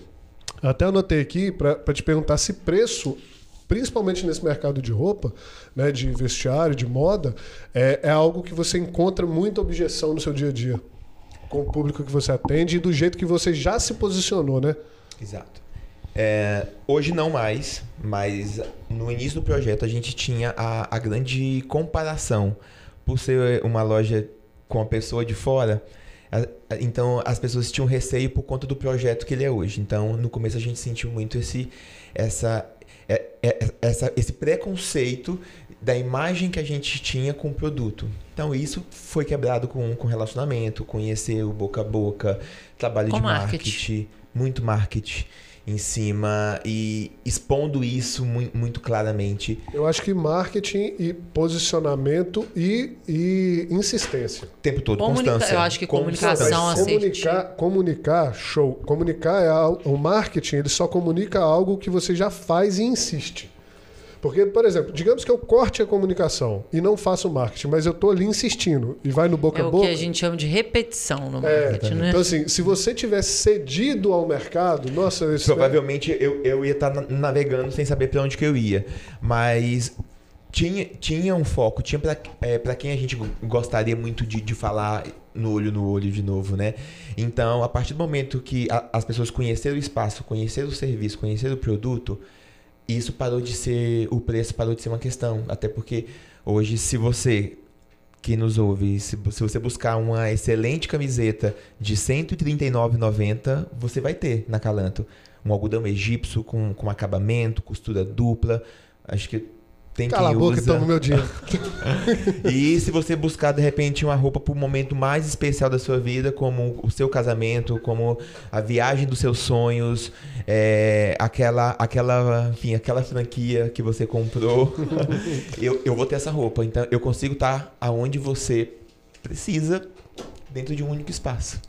até anotei aqui para te perguntar se preço, principalmente nesse mercado de roupa, né, de vestiário, de moda, é, é algo que você encontra muita objeção no seu dia a dia. Com o público que você atende e do jeito que você já se posicionou, né? Exato. É, hoje não mais, mas no início do projeto a gente tinha a, a grande comparação. Por ser uma loja com a pessoa de fora, a- a- então as pessoas tinham receio por conta do projeto que ele é hoje. Então no começo a gente sentiu muito esse, essa, é- é- essa, esse preconceito da imagem que a gente tinha com o produto. Então isso foi quebrado com, com relacionamento, conhecer o boca a boca, trabalho Com de marketing. marketing, muito marketing. Em cima e expondo isso muito, claramente. Eu acho que marketing e posicionamento e, e insistência. O tempo todo, Comunica- constância. eu acho que Constância. comunicação, assertiva. comunicar, comunicar, show. Comunicar é o marketing, ele só comunica algo que você já faz e insiste. Porque, por exemplo, digamos que eu corte a comunicação e não faço marketing, mas eu tô ali insistindo e vai no boca É a o boca. que a gente chama de repetição no É, marketing, né? Então, assim, se você tivesse cedido ao mercado, nossa, isso Provavelmente eu, eu ia estar navegando sem saber para onde que eu ia. Mas tinha, tinha um foco, tinha para é, pra quem a gente gostaria muito de, de falar no olho no olho de novo, né? Então, a partir do momento que a- as pessoas conheceram o espaço, conheceram o serviço, conheceram o produto, isso parou de ser, o preço parou de ser uma questão. Até porque hoje, se você que nos ouve, se, se você buscar uma excelente camiseta de R$ 139,90, você vai ter na Calanto. Um algodão egípcio com, com acabamento, costura dupla. Acho que tem Cala quem a boca e usa. toma o meu dinheiro. [LAUGHS] E se você buscar de repente uma roupa para o momento mais especial da sua vida, como o seu casamento, como a viagem dos seus sonhos, é, aquela, aquela, enfim, aquela franquia que você comprou, [LAUGHS] eu, eu vou ter essa roupa. Então eu consigo estar aonde você precisa dentro de um único espaço.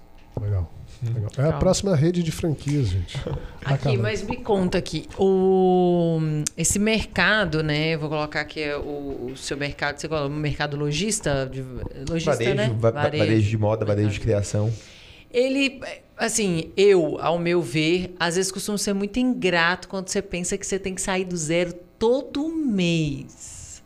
Legal. Legal. É a Calma. próxima rede de franquias, gente. Aqui, Acaba. mas me conta aqui, o, esse mercado, né? Vou colocar aqui é, o, o seu mercado, você coloca o mercado lojista, de, lojista, Varejo, né? va- varejo de moda, varejo de criação. Ele, assim, eu, ao meu ver, às vezes costuma ser muito ingrato quando você pensa que você tem que sair do zero todo mês.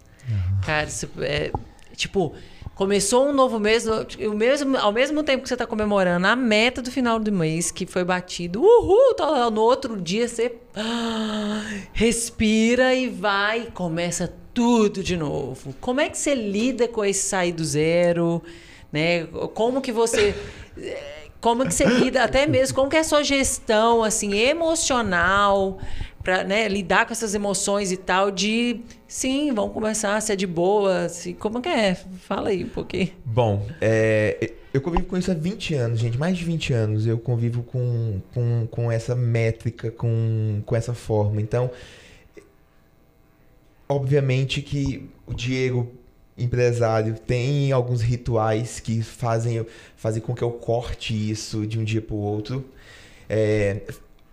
Cara, isso é, tipo, começou um novo mês, o mesmo, ao mesmo tempo que você está comemorando a meta do final do mês, que foi batido, uhul, tá no outro dia você ah, respira e vai e começa tudo de novo. Como é que você lida com esse sair do zero? Né? Como que você eh, como que você lida até mesmo como que é a sua gestão assim emocional para lidar com essas emoções e tal de sim vamos começar a ser de boa assim, como que é fala aí um pouquinho Bom, é, eu convivo com isso há 20 anos, gente. Mais de 20 anos eu convivo com, com, com essa métrica, com, com essa forma. Então, obviamente que o Diego, empresário, tem alguns rituais que fazem, fazem com que eu corte isso de um dia para o outro. É,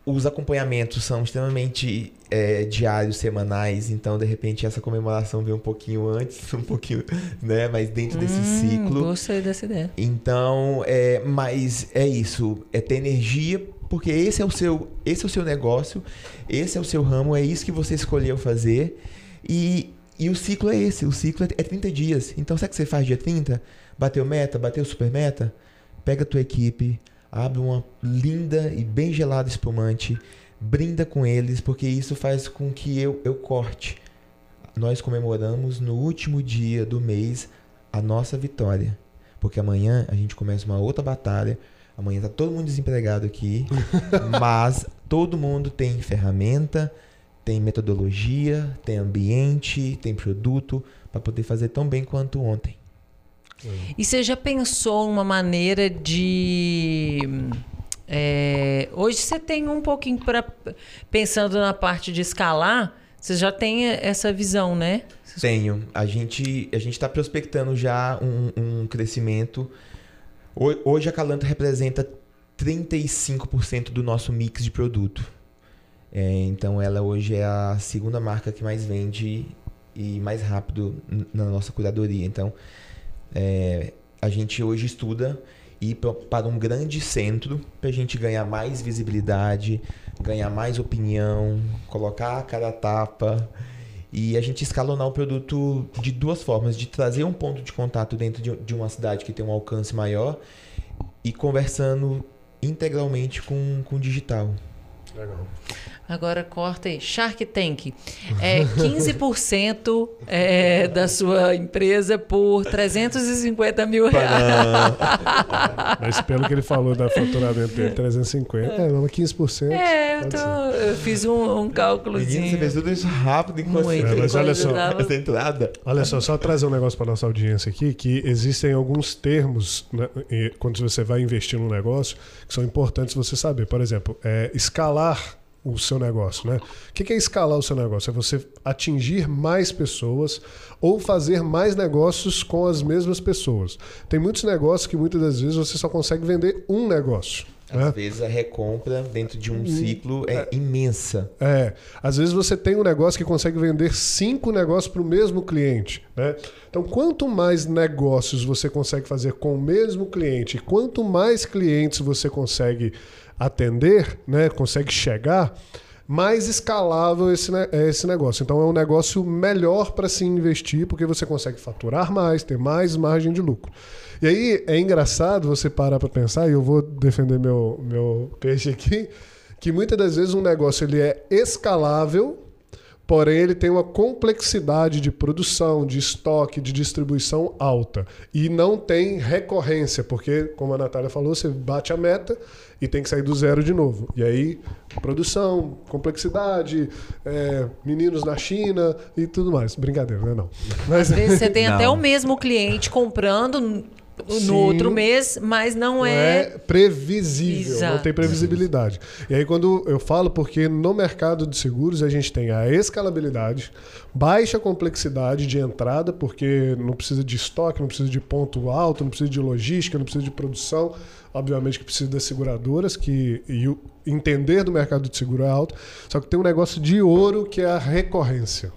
os acompanhamentos são extremamente é, diários, semanais, então de repente essa comemoração vem um pouquinho antes, [LAUGHS] um pouquinho, né? Mas dentro desse Hum, ciclo. gostei dessa ideia Então, é, mas é isso, é ter energia, porque esse é o seu, esse é o seu negócio, esse é o seu ramo, é isso que você escolheu fazer. E, e o ciclo é esse, o ciclo é, é 30 dias. Então, sabe o que você faz dia 30? Bateu meta, bateu super meta? Pega a tua equipe, abre uma linda e bem gelada espumante, brinda com eles, porque isso faz com que eu, eu corte. Nós comemoramos no último dia do mês a nossa vitória. Porque amanhã a gente começa uma outra batalha. Amanhã tá todo mundo desempregado aqui, [LAUGHS] mas todo mundo tem ferramenta, tem metodologia, tem ambiente, tem produto para poder fazer tão bem quanto ontem. E você já pensou uma maneira de. é, hoje você tem um pouquinho para. Pensando na parte de escalar, você já tem essa visão, né? Tenho. A gente a está prospectando já um, um crescimento. Ho- Hoje a Calanto representa 35% do nosso mix de produto. É, então ela hoje é a segunda marca que mais vende e mais rápido na nossa curadoria. Então é, a gente hoje estuda ir para um grande centro para a gente ganhar mais visibilidade, ganhar mais opinião, colocar a cara a tapa e a gente escalonar o produto de duas formas: de trazer um ponto de contato dentro de, de uma cidade que tem um alcance maior e conversando integralmente com, com o digital. Legal. Agora corta aí. Shark Tank. É 15% é, da sua empresa por 350 mil reais. [LAUGHS] Mas pelo que ele falou da faturamento dele, 350, é, não, 15%. É, eu, tô- eu fiz um, um cálculozinho. Menino, você fez tudo isso rápido enquanto Muito. É, mas olha só. Essa entrada. Olha só, só trazer um negócio para nossa audiência aqui, que existem alguns termos, né, e quando você vai investir num negócio, que são importantes você saber. Por exemplo, é, escalar o seu negócio, né? O que é escalar o seu negócio? É você atingir mais pessoas ou fazer mais negócios com as mesmas pessoas. Tem muitos negócios que muitas das vezes você só consegue vender um negócio. Às né? vezes a recompra dentro de um hum, ciclo é, é, imensa. É. Às vezes você tem um negócio que consegue vender cinco negócios para o mesmo cliente. Né? Então, quanto mais negócios você consegue fazer com o mesmo cliente, quanto mais clientes você consegue atender, né, consegue chegar, mais escalável esse, é esse negócio. Então é um negócio melhor para se investir, porque você consegue faturar mais, ter mais margem de lucro. E aí é engraçado você parar para pensar, e eu vou defender meu, meu peixe aqui, que muitas das vezes um negócio ele é escalável, porém ele tem uma complexidade de produção, de estoque, de distribuição alta. E não tem recorrência, porque, como a Natália falou, você bate a meta e tem que sair do zero de novo. E aí, produção, complexidade, é, meninos na China e tudo mais. Brincadeira, né? Não. Mas... Às vezes você tem não. até o mesmo cliente comprando no Sim, outro mês, mas não, não é... é previsível, Exato. não tem previsibilidade. E aí quando eu falo, porque no mercado de seguros a gente tem a escalabilidade, baixa complexidade de entrada, porque não precisa de estoque, não precisa de ponto alto, não precisa de logística, não precisa de produção, obviamente que precisa das seguradoras, que e o entender do mercado de seguro é alto, só que tem um negócio de ouro que é a recorrência.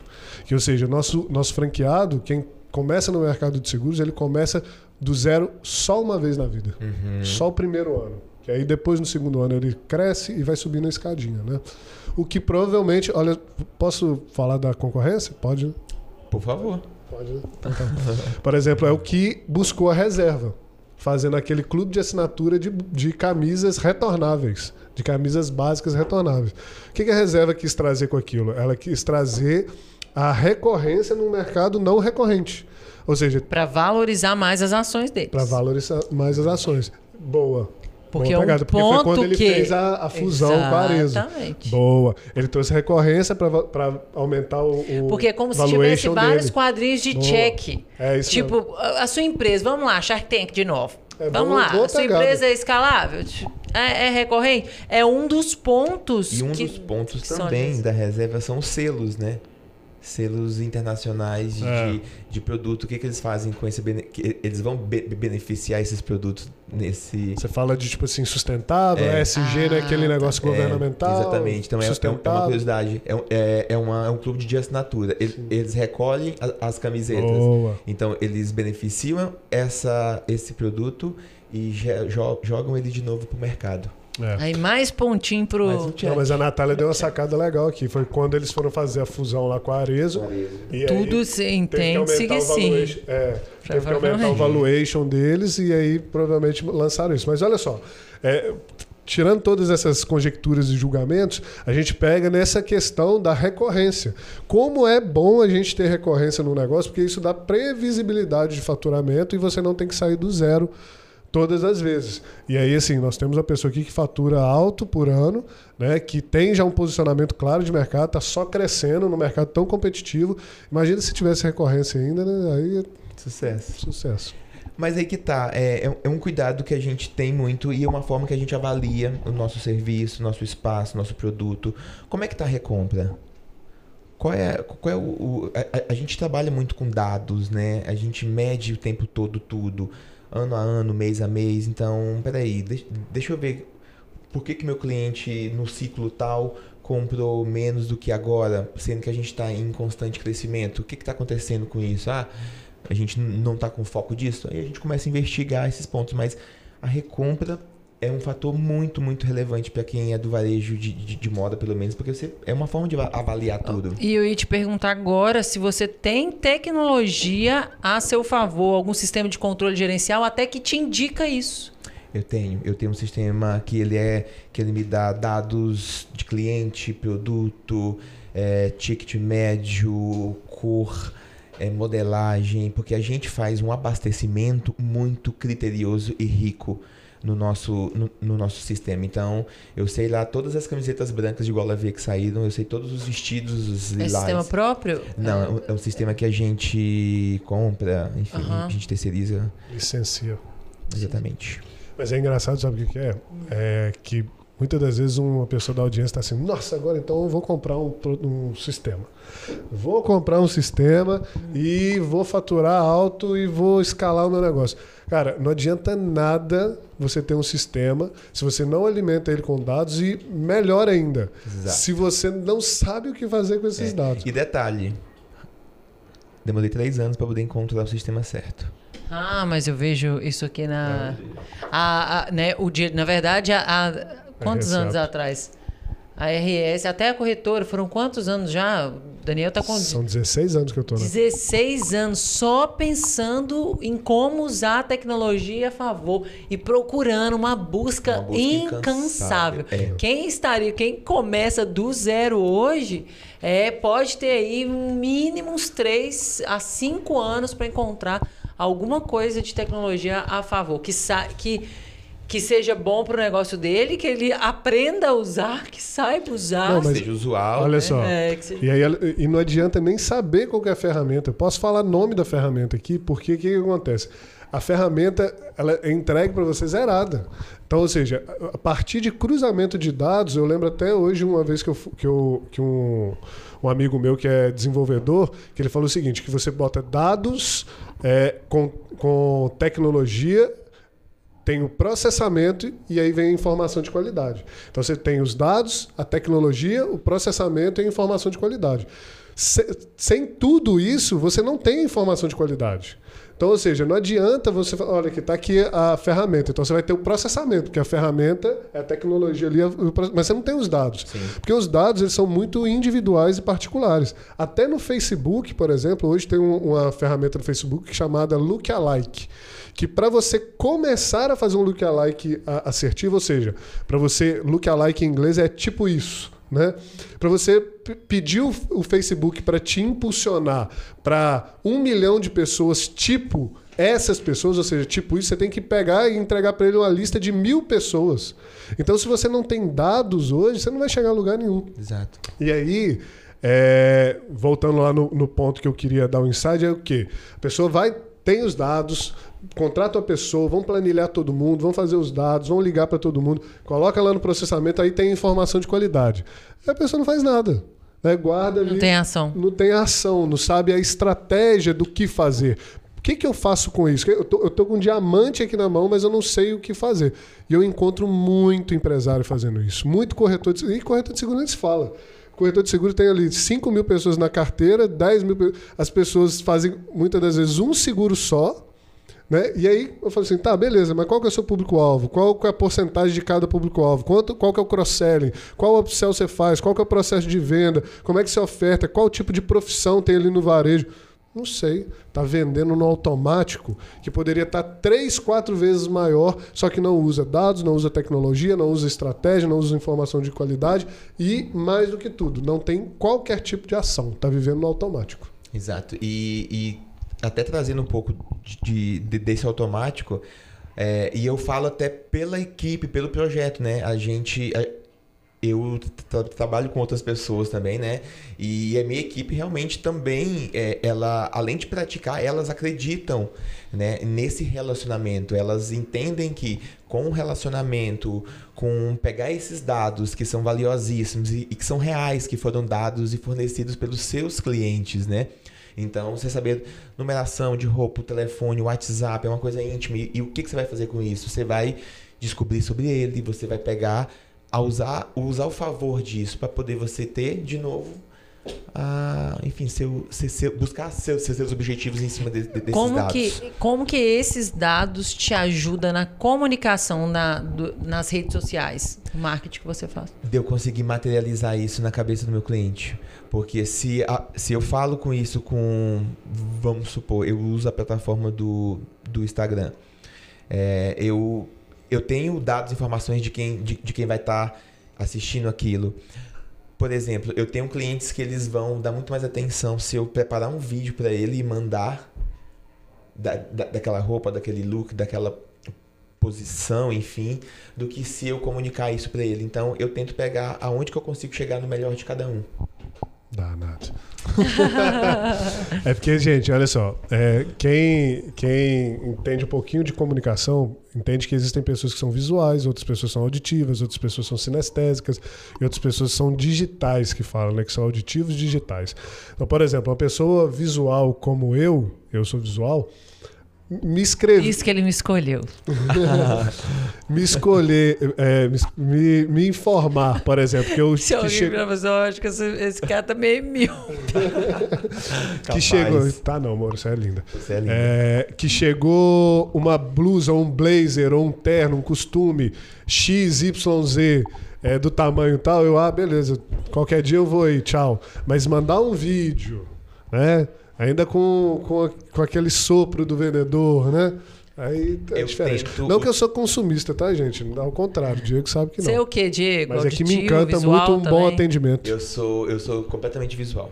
Que, ou seja, nosso, nosso franqueado, quem começa no mercado de seguros, ele começa do zero só uma vez na vida. Uhum. Só o primeiro ano. Que aí depois no segundo ano ele cresce e vai subindo a escadinha, né? O que provavelmente, olha, posso falar da concorrência? Pode. Por favor. Pode. Então, tá. Por exemplo, é o que buscou a reserva, fazendo aquele clube de assinatura de, de camisas retornáveis, de camisas básicas retornáveis. O que, que a reserva quis trazer com aquilo? Ela quis trazer a recorrência no mercado não recorrente. Ou seja, para valorizar mais as ações deles. Para valorizar mais as ações. Boa. Porque é um pegada, porque foi quando ele que... fez a, a fusão Exatamente. com a Arezzo. Boa. Ele trouxe recorrência para aumentar o, o Porque é como se tivesse vários quadrinhos de Boa. cheque. É isso Tipo, mesmo. a sua empresa, vamos lá, Shark Tank de novo. É, vamos boa, lá, boa a sua empresa é escalável? É, é, recorrente? É um dos pontos. E um que, dos pontos também da reserva são os selos, né? Selos internacionais de, é. de, de, produto, o que, que eles fazem com esse eles vão be beneficiar esses produtos nesse você fala de tipo assim sustentável é. SG né aquele ah, negócio tá. governamental exatamente então é, é, uma curiosidade é, é, é, uma, é um clube de assinatura eles, eles recolhem a, as camisetas Boa. então eles beneficiam essa esse produto e jogam ele de novo para o mercado é. Aí mais pontinho pro. Mas, não, mas a Natália deu uma sacada legal aqui. Foi quando eles foram fazer a fusão lá com a Arezo. Tudo se entende que sim. É, teve que aumentar o valuation deles e aí provavelmente lançaram isso. Mas olha só. É, tirando todas essas conjecturas e julgamentos, a gente pega nessa questão da recorrência. Como é bom a gente ter recorrência no negócio, porque isso dá previsibilidade de faturamento e você não tem que sair do zero todas as vezes. E aí, assim, nós temos uma pessoa aqui que fatura alto por ano, né, que tem já um posicionamento claro de mercado, está só crescendo no mercado tão competitivo. Imagina se tivesse recorrência ainda, né? Aí. Sucesso. Sucesso. Mas aí que tá, é, é, é um cuidado que a gente tem muito e é uma forma que a gente avalia o nosso serviço, nosso espaço, nosso produto. Como é que tá a recompra? Qual é, qual é o. o a, a, gente trabalha muito com dados, né? A gente mede o tempo todo tudo ano a ano, mês a mês. Então, peraí, deixa, eu ver por que, que meu cliente no ciclo tal comprou menos do que agora, sendo que a gente está em constante crescimento. O que está acontecendo com isso? Ah, a gente não está com foco disso. Aí a gente começa a investigar esses pontos, mas a recompra é um fator muito, muito relevante para quem é do varejo de, de, de, moda, pelo menos, porque você é uma forma de avaliar tudo. E eu ia te perguntar agora se você tem tecnologia a seu favor, algum sistema de controle gerencial até que te indica isso. Eu tenho, eu tenho um sistema que ele é que ele me dá dados de cliente, produto, é, ticket médio, cor, é, modelagem, porque a gente faz um abastecimento muito criterioso e rico no nosso, no, no, nosso sistema. Então, eu sei lá todas as camisetas brancas de gola V que saíram, eu sei todos os vestidos, os lilás. É sistema próprio? Não, é um sistema que a gente compra, enfim, a gente terceiriza. Licencia. Exatamente. Mas é engraçado, sabe o que é? É que Muitas das vezes uma pessoa da audiência está assim, nossa, agora então eu vou comprar um, um sistema. Vou comprar um sistema e vou faturar alto e vou escalar o meu negócio. Cara, não adianta nada você ter um sistema se você não alimenta ele com dados e melhor ainda, Exato. se você não sabe o que fazer com esses É. dados. E detalhe, demorei três anos para poder encontrar o sistema certo. Ah, mas eu vejo isso aqui na. A, a- né, o dia, na verdade, há quantos RS anos atrás? A RS, até a corretora, foram quantos anos já? Daniel tá com São 16 anos que eu tô na 16 anos só pensando em como usar a tecnologia a favor e procurando uma busca, Uma busca incansável. incansável, é. Quem estaria, quem começa do zero hoje, é, pode ter aí mínimo uns 3 a 5 anos para encontrar alguma coisa de tecnologia a favor, que sa que que seja bom para o negócio dele, que ele aprenda a usar, que saiba usar. Não, mas- Seja usual. Olha né? só. É, que seja- E aí e não adianta nem saber qual que é a ferramenta. Eu posso falar nome da ferramenta aqui, porque o que, que acontece? A ferramenta ela é entregue para você zerada. Então, ou seja, a- partir de cruzamento de dados, eu lembro até hoje uma vez que, eu, que, eu, que um, um amigo meu que é desenvolvedor, que ele falou o seguinte, que você bota dados é, com, com tecnologia tem o processamento e aí vem a informação de qualidade. Então você tem os dados, a tecnologia, o processamento e a informação de qualidade. Se- sem tudo isso, você não tem informação de qualidade. Então, ou seja, não adianta você falar, olha, que está aqui a ferramenta. Então você vai ter o processamento, porque a ferramenta é a tecnologia ali, mas você não tem os dados. Porque os dados eles são muito individuais e particulares. Até no Facebook, por exemplo, hoje tem um- uma ferramenta no Facebook chamada Lookalike que para você começar a fazer um lookalike assertivo, ou seja, para você lookalike em inglês é tipo isso, né? Para você pedir o, o Facebook para te impulsionar para um milhão de pessoas tipo essas pessoas, ou seja, tipo isso, você tem que pegar e entregar para ele uma lista de mil pessoas. Então, se você não tem dados hoje, você não vai chegar a lugar nenhum. Exato. E aí, é, voltando lá no, no ponto que eu queria dar um insight, é o quê? A pessoa vai, tem os dados, contrata a pessoa, vão planilhar todo mundo, vão fazer os dados, vão ligar para todo mundo, coloca lá no processamento, aí tem informação de qualidade. Aí a pessoa não faz nada. Né? Guarda ali. Não tem ação. Não tem ação, não sabe a estratégia do que fazer. O que, que eu faço com isso? Eu tô, eu tô com um diamante aqui na mão, mas eu não sei o que fazer. E eu encontro muito empresário fazendo isso. Muito corretor de. E corretor de seguro nem se fala. Corretor de seguro tem ali 5 mil pessoas na carteira, 10 mil. As pessoas fazem muitas das vezes um seguro só. Né? E aí eu falo assim, tá, beleza, mas qual que é o seu público-alvo? Qual é a porcentagem de cada público-alvo? Quanto, qual que é o cross-selling? Qual upsell você faz? Qual que é o processo de venda? Como é que você oferta? Qual tipo de profissão tem ali no varejo? Não sei. Tá vendendo no automático, que poderia estar três, quatro vezes maior, só que não usa dados, não usa tecnologia, não usa estratégia, não usa informação de qualidade e, mais do que tudo, não tem qualquer tipo de ação. Tá vivendo no automático. Exato. E, e até trazendo um pouco de, de- desse automático, é, e eu falo até pela equipe, pelo projeto, né? A gente. Eu tra- trabalho com outras pessoas também, né? E a minha equipe realmente também, é, ela, além de praticar, elas acreditam né, nesse relacionamento. Elas entendem que com o relacionamento, com pegar esses dados que são valiosíssimos e, e que são reais, que foram dados e fornecidos pelos seus clientes, né? Então, você saber numeração de roupa, telefone, WhatsApp, é uma coisa íntima. E, e o que, que você vai fazer com isso? Você vai descobrir sobre ele, você vai pegar, a usar, usar o favor disso para poder você ter, de novo, a, enfim, seu, seu- seu- buscar seus, seus objetivos em cima de, de- desses Como dados. que, como que esses dados te ajudam na comunicação na, do- nas redes sociais? O marketing que você faz. de eu conseguir materializar isso na cabeça do meu cliente. Porque se, a- se eu falo com isso com, vamos supor, eu uso a plataforma do, do Instagram. É, eu, eu tenho dados, informações de quem, de, de quem vai estar assistindo aquilo. Por exemplo, eu tenho clientes que eles vão dar muito mais atenção se eu preparar um vídeo para ele e mandar da, da, daquela roupa, daquele look, daquela posição, enfim, do que se eu comunicar isso para ele. Então, eu tento pegar aonde que eu consigo chegar no melhor de cada um. Danado. é porque, gente, olha só, é, quem, quem entende um pouquinho de comunicação entende que existem pessoas que são visuais, outras pessoas são auditivas, outras pessoas são sinestésicas e outras pessoas são digitais que falam, né? Que são auditivos digitais. Então, por exemplo, uma pessoa visual como eu, eu sou visual, me escrever. Isso que ele me escolheu. [LAUGHS] me escolher, é, me, me, informar, por exemplo. Que eu, Se que che... eu acho que esse, esse cara tá meio mil. [LAUGHS] que chegou. Tá, não, amor, você é linda. Você é linda. É, que chegou uma blusa, um blazer, ou um terno, um costume XYZ. É, do tamanho tal, eu, ah, beleza, qualquer dia eu vou aí, tchau. Mas mandar um vídeo, né? Ainda com, com, com aquele sopro do vendedor, né? Aí é eu diferente. Tento... Não que eu sou consumista, tá, gente? Ao contrário, o Diego sabe que não. Você é o quê, Diego? Mas Auditivo, é que me encanta muito um também. bom atendimento. Eu sou, eu sou completamente visual.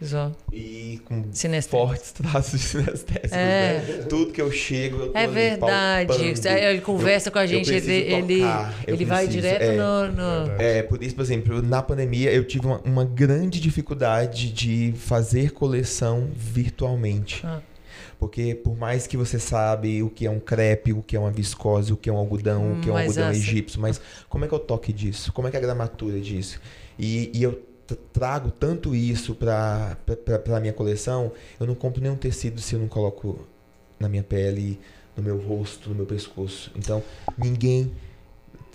Visual. E com fortes [LAUGHS] traços de sinestésicos, é. né? Tudo que eu chego, eu tô É verdade. Ele conversa eu, com a gente, ele, ele, ele vai direto é, no, no, É, por isso, por exemplo, na pandemia eu tive uma, uma grande dificuldade de fazer coleção virtualmente. Ah. Porque por mais que você sabe o que é um crepe, o que é uma viscose, o que é um algodão, hum, o que é um algodão essa... egípcio, mas como é que é o toque disso? Como é que é a gramatura disso? E, e eu trago tanto isso para a minha coleção, eu não compro nenhum tecido se eu não coloco na minha pele, no meu rosto, no meu pescoço. Então, ninguém.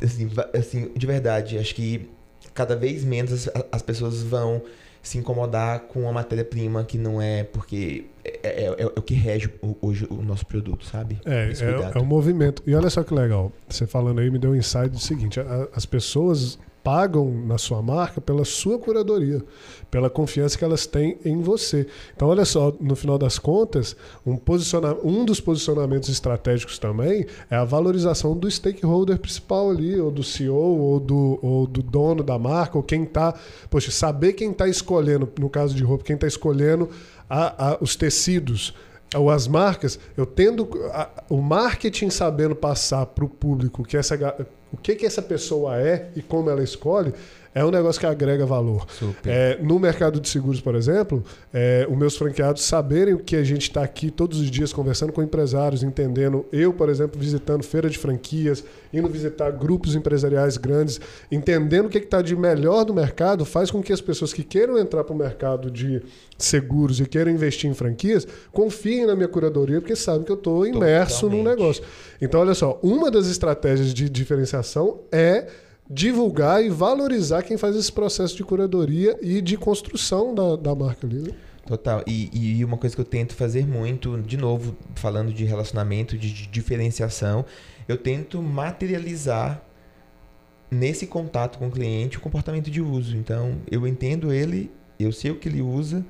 Assim, assim de verdade, acho que cada vez menos as, as pessoas vão se incomodar com uma matéria-prima que não é porque é, é, é, é, o que rege hoje o nosso produto, sabe? É, é, é um movimento. E olha só que legal, você falando aí me deu um insight do seguinte: a, as pessoas pagam na sua marca pela sua curadoria, pela confiança que elas têm em você. Então, olha só, no final das contas, um, um dos posicionamentos estratégicos também é a valorização do stakeholder principal ali, ou do CEO, ou do, ou do dono da marca, ou quem está. Poxa, saber quem está escolhendo, no caso de roupa, quem está escolhendo a, a, os tecidos ou as marcas, eu tendo a, o marketing sabendo passar para o público que essa o que, que essa pessoa é e como ela escolhe, é um negócio que agrega valor. É, no mercado de seguros, por exemplo, é, os meus franqueados saberem o que a gente está aqui todos os dias conversando com empresários, entendendo. Eu, por exemplo, visitando feira de franquias, indo visitar grupos empresariais grandes, entendendo o que está de melhor do mercado, faz com que as pessoas que queiram entrar para o mercado de seguros e queiram investir em franquias confiem na minha curadoria, porque sabem que eu estou imerso Totalmente. num negócio. Então, olha só, uma das estratégias de diferenciação é divulgar e valorizar quem faz esse processo de curadoria e de construção da, da marca ali. Né? Total. E, e uma coisa que eu tento fazer muito, de novo, falando de relacionamento, de, de diferenciação, eu tento materializar nesse contato com o cliente o comportamento de uso. Então, eu entendo ele, eu sei o que ele usa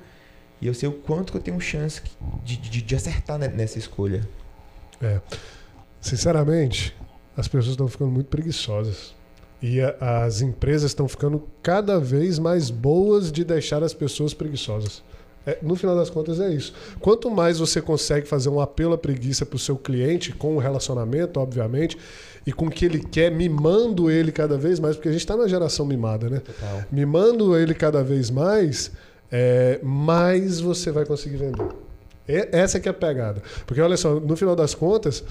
e eu sei o quanto que eu tenho chance de, de, de acertar nessa escolha. É. Sinceramente, as pessoas estão ficando muito preguiçosas. E a, as empresas estão ficando cada vez mais boas de deixar as pessoas preguiçosas. É, no final das contas é isso. Quanto mais você consegue fazer um apelo à preguiça para o seu cliente, com o relacionamento, obviamente, e com o que ele quer, mimando ele cada vez mais, porque a gente está na geração mimada, né? Total. Mimando ele cada vez mais, é, mais você vai conseguir vender. essa é que é a pegada. Porque olha só, no final das contas,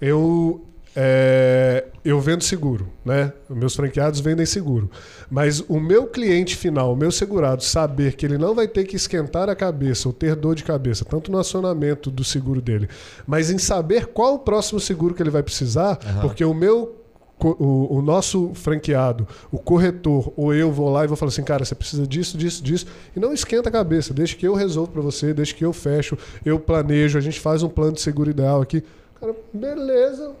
eu é, eu vendo seguro, né? Meus franqueados vendem seguro. Mas o meu cliente final, o meu segurado, saber que ele não vai ter que esquentar a cabeça ou ter dor de cabeça, tanto no acionamento do seguro dele, mas em saber qual o próximo seguro que ele vai precisar, uhum. porque o meu o, o, nosso franqueado, o corretor, ou eu vou lá e vou falar assim, cara, você precisa disso, disso, disso, e não esquenta a cabeça, deixa que eu resolvo para você, deixa que eu fecho, eu planejo, a gente faz um plano de seguro ideal aqui. Cara, beleza,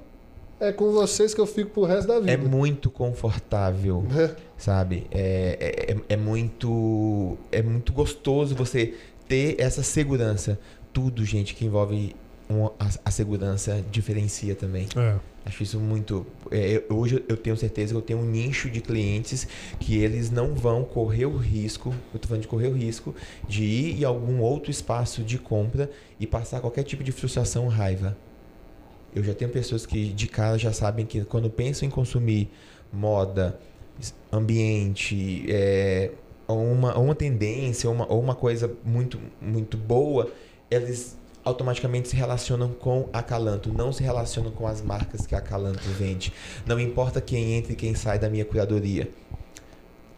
é com vocês que eu fico pro resto da vida. É muito confortável, é. sabe? É, é, é, é, muito, é muito gostoso você ter essa segurança. Tudo, gente, que envolve uma, a, a, segurança diferencia também. É. Acho isso muito. É, hoje eu tenho certeza que eu tenho um nicho de clientes que eles não vão correr o risco, eu estou falando de correr o risco, de ir em algum outro espaço de compra e passar qualquer tipo de frustração ou raiva. Eu já tenho pessoas que de cara já sabem que quando pensam em consumir moda, ambiente, é, uma, uma tendência, ou uma, ou uma coisa muito, muito boa, eles automaticamente se relacionam com a Calanto, não se relacionam com as marcas que a Calanto vende. Não importa quem entra e quem sai da minha curadoria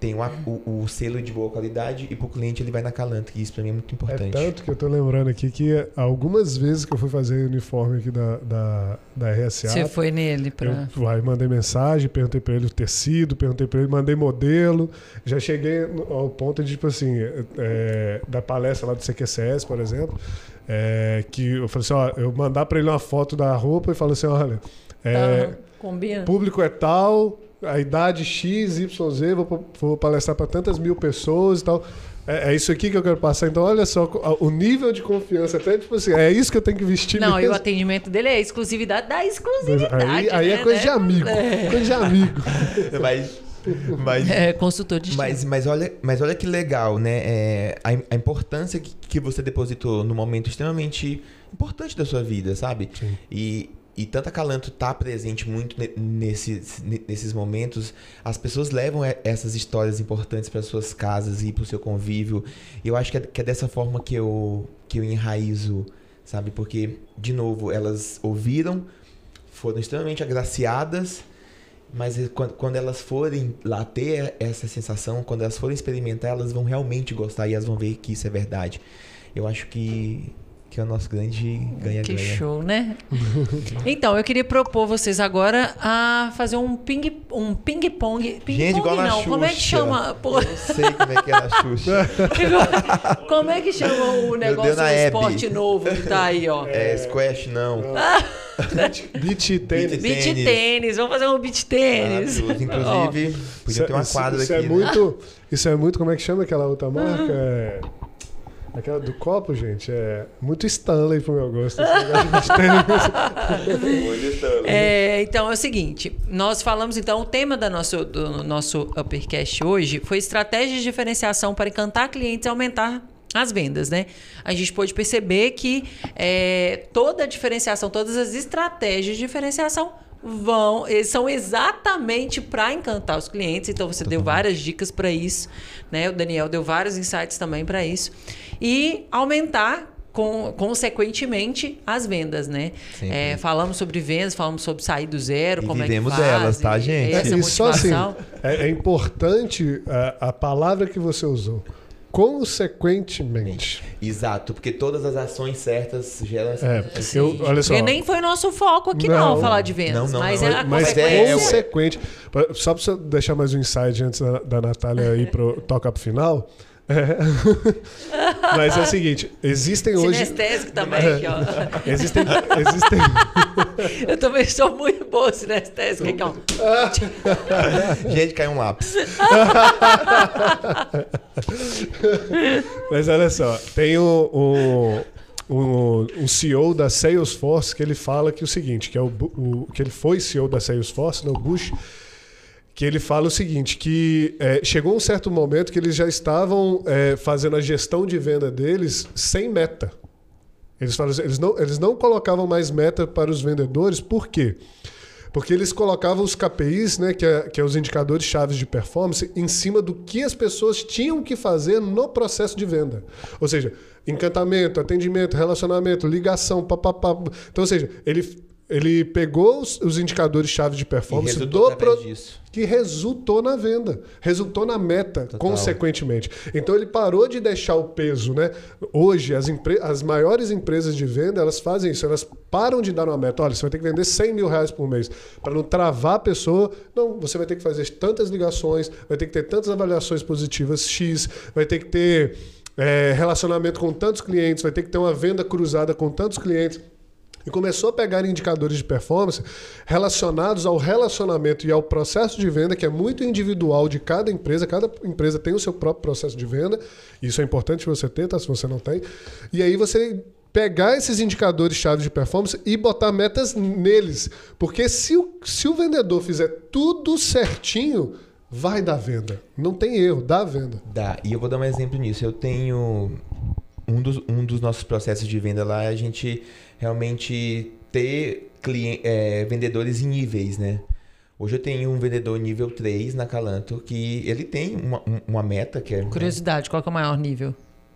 tem o, o, o, selo de boa qualidade e para o cliente ele vai na Calanto, e isso para mim é muito importante. É tanto que eu estou lembrando aqui que algumas vezes que eu fui fazer o uniforme aqui da, da, da RSA. Você foi nele para. Eu aí, mandei mensagem, perguntei para ele o tecido, perguntei para ele, mandei modelo. Já cheguei ao ponto de, tipo assim, é, da palestra lá do CQCS, por exemplo, é, que eu falei assim: ó, eu mandar para ele uma foto da roupa e falei assim: olha. É, uhum. Combina. Público é tal, a idade X, Y, Z, vou, vou palestrar para tantas mil pessoas e tal. É, é, isso aqui que eu quero passar. Então, olha só o nível de confiança. Até tipo assim, é isso que eu tenho que vestir. Não, mesmo. e o atendimento dele é exclusividade da exclusividade. Aí, aí é né? coisa de amigo. É. Coisa de amigo. [LAUGHS] Mas. Mas, é, consultor de mas, mas, olha, mas olha que legal, né? É, a, a importância que, que você depositou no momento extremamente importante da sua vida, sabe? Sim. E, e tanta Calanto tá presente muito nesses, nesses momentos, as pessoas levam essas histórias importantes para suas casas e para o seu convívio. Eu acho que é, que é, dessa forma que eu, que eu enraizo, sabe? Porque, de novo, elas ouviram, foram extremamente agraciadas, mas quando, quando elas forem lá ter essa sensação, quando elas forem experimentar, elas vão realmente gostar e elas vão ver que isso é verdade. Eu acho que que é o nosso grande ganha-ganha. Que show, né? então, eu queria propor vocês agora a fazer um ping um ping pong. Ping Gente, pong igual não, na Xuxa. como é que chama? Pô. Eu não sei como é que é na Xuxa. [LAUGHS] como é que chama o negócio do esporte novo que tá aí, ó? É, squash não. [LAUGHS] beach tênis. Beach tênis, vamos fazer um beach tênis. Inclusive, podia ter uma quadra isso, isso aqui. É né? muito, isso é muito, como é que chama aquela outra marca? É... Aquela do copo, gente, é muito Stanley pro meu gosto. é, então é o seguinte, nós falamos então, o tema da nosso, do nosso Uppercast hoje foi estratégias de diferenciação para encantar clientes e aumentar as vendas, né? A gente pode perceber que é, toda a diferenciação, todas as estratégias de diferenciação vão, são exatamente para encantar os clientes. Então você Totalmente. deu várias dicas para isso, né? O Daniel deu vários insights também para isso e aumentar com, consequentemente as vendas, né? É, falamos sobre vendas, falamos sobre sair do zero, e como é que faz, delas, tá, gente? Essa e só assim, é, é importante a, a palavra que você usou consequentemente. Exato, porque todas as ações certas geram essa. É, eu, olha só. E nem foi nosso foco aqui, não, não falar de vendas. Não, não, mas não. é a mas é consequente. Só para deixar mais um insight antes da, da Natália ir pro tocar pro final. É. [LAUGHS] Mas é o seguinte, existem hoje. Sinestésico também, aqui, ó. [LAUGHS] Existem. existem... [LAUGHS] Eu também sou muito boa sinestésica aqui, ó. Gente, caiu um lápis. Mas olha só, tem o, o, o, o, CEO da Salesforce que ele fala que o seguinte, que é o, o que ele foi CEO da Salesforce, né, o Bush que ele fala o seguinte, que é, chegou um certo momento que eles já estavam é, fazendo a gestão de venda deles sem meta. Eles, falam, eles, não, eles não colocavam mais meta para os vendedores, por quê? Porque eles colocavam os KPIs, né, que, é, que é os indicadores chaves de performance, em cima do que as pessoas tinham que fazer no processo de venda. Ou seja, encantamento, atendimento, relacionamento, ligação, papapá. Então, ou seja, ele ele pegou os, os indicadores-chave de performance do pro... que resultou na venda, resultou na meta, Total. consequentemente. Então ele parou de deixar o peso, né? Hoje as, empre... as maiores empresas de venda elas fazem isso, elas param de dar uma meta. Olha, você vai ter que vender 100 mil reais por mês para não travar a pessoa. Não, você vai ter que fazer tantas ligações, vai ter que ter tantas avaliações positivas x, vai ter que ter é, relacionamento com tantos clientes, vai ter que ter uma venda cruzada com tantos clientes e começou a pegar indicadores de performance relacionados ao relacionamento e ao processo de venda, que é muito individual de cada empresa. Cada empresa tem o seu próprio processo de venda. Isso é importante você ter, tá? Se você não tem. E aí você pegar esses indicadores chave de performance e botar metas neles. Porque se o, se o vendedor fizer tudo certinho, vai dar venda. Não tem erro, dá venda. Dá. E eu vou dar um exemplo nisso. Eu tenho um dos, um dos nossos processos de venda lá, a gente realmente ter cliente, é, vendedores em níveis, né? Hoje eu tenho um vendedor nível 3 na Calanto que ele tem uma, um- uma meta que é. Curiosidade, qual que é o maior nível?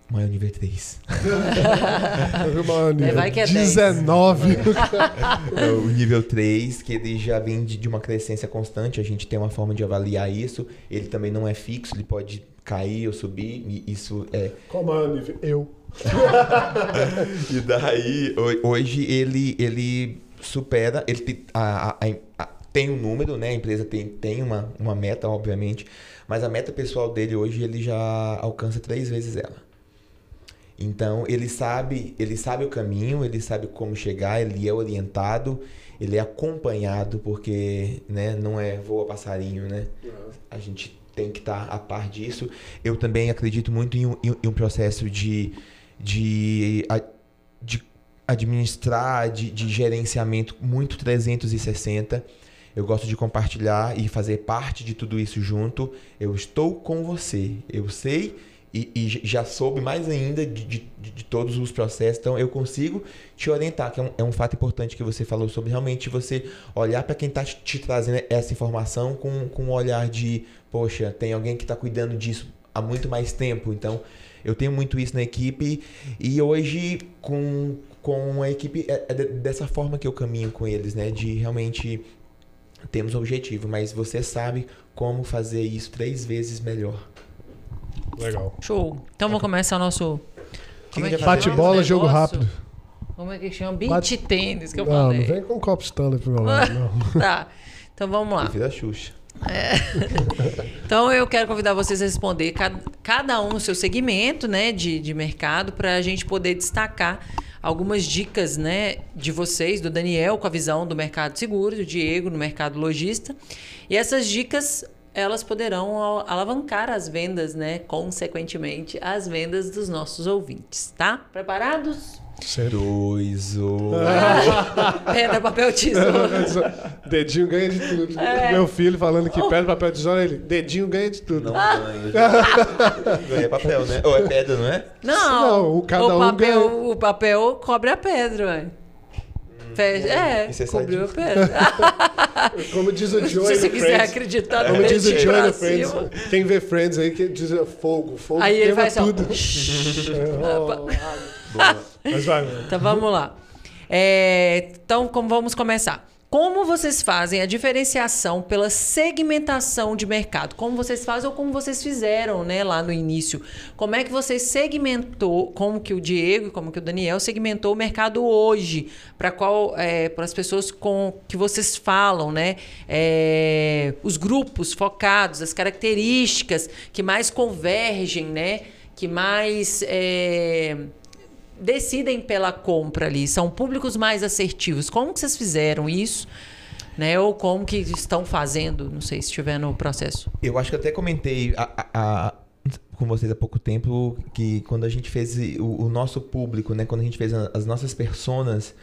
Maior nível 3. [LAUGHS] Maior nível. vai que é 10. 19. [LAUGHS] É o nível 3, que ele já vem de, de uma crescência constante, a gente tem uma forma de avaliar isso. Ele também não é fixo, ele pode cair ou subir, e isso é. Qual o maior nível? Eu. [LAUGHS] E daí, ho- hoje ele, ele supera, ele a- a- a- tem um número, né? A empresa tem, tem uma, uma meta, obviamente, mas a meta pessoal dele hoje ele já alcança três vezes ela. Então ele sabe, ele sabe o caminho, ele sabe como chegar, ele é orientado, ele é acompanhado, porque né, não é voa passarinho, né? A gente tem que estar a par disso. Eu também acredito muito em um, em um processo de, de, de administrar, de, de gerenciamento muito 360. Eu gosto de compartilhar e fazer parte de tudo isso junto. Eu estou com você. Eu sei e, e já soube mais ainda de, de, de- de todos os processos. Então eu consigo te orientar, que é um, é um fato importante que você falou sobre realmente você olhar para quem está te, te trazendo essa informação com, com um olhar de, poxa, tem alguém que está cuidando disso há muito mais tempo. Então eu tenho muito isso na equipe e hoje com, com a equipe é, é de- dessa forma que eu caminho com eles, né? De realmente temos objetivo, mas você sabe como fazer isso três vezes melhor. Legal. Show. Então vamos começar o nosso. Como é que Bate bola, jogo rápido. Como é que chama? Beach Bate- tênis que eu Não, não falei. vem com um copo Stanley pro meu lado, [LAUGHS] não. Tá. Então vamos lá. Prefiro a Xuxa. [LAUGHS] Então eu quero convidar vocês a responder cada, cada um o seu segmento, né, de, de mercado, para a gente poder destacar algumas dicas, né, de vocês, do Daniel com a visão do mercado de seguros, do Diego no mercado lojista. E essas dicas elas poderão al- alavancar as vendas, né, consequentemente as vendas dos nossos ouvintes, tá? Preparados? Sempre. Dois, um. [LAUGHS] Pedra, papel, tesoura. [LAUGHS] Dedinho ganha de tudo. É. Meu filho falando que pedra, papel, tesoura, ele. Dedinho ganha de tudo. Não ganha. [LAUGHS] Ganha papel, né? Ou é pedra, não é? Não, Não, o cada um papel, ganha. o papel cobre a pedra, ué. Fe- é, Isso é cobriu a pedra. Como diz o Se Joey você no quiser Friends. acreditar no Como diz o Joey no Friends. Quem vê Friends aí que diz é, fogo. Fogo Aí ele queima faz assim, ó. Mas vai. Então vamos lá. É, então, como vamos começar? Como vocês fazem a diferenciação pela segmentação de mercado? Como vocês fazem ou como vocês fizeram, né, lá no início? Como é que vocês segmentou, como que o Diego e como que o Daniel segmentou o mercado hoje? Para qual, é, para as pessoas com que vocês falam, né? É, os grupos focados, as características que mais convergem, né? Que mais é, decidem pela compra ali, são públicos mais assertivos. Como que vocês fizeram isso? Né? Ou como que estão fazendo? Não sei se estiver no processo. Eu acho que até comentei a- a- a- com vocês há pouco tempo que quando a gente fez o, o nosso público, né? Quando a gente fez as nossas personas,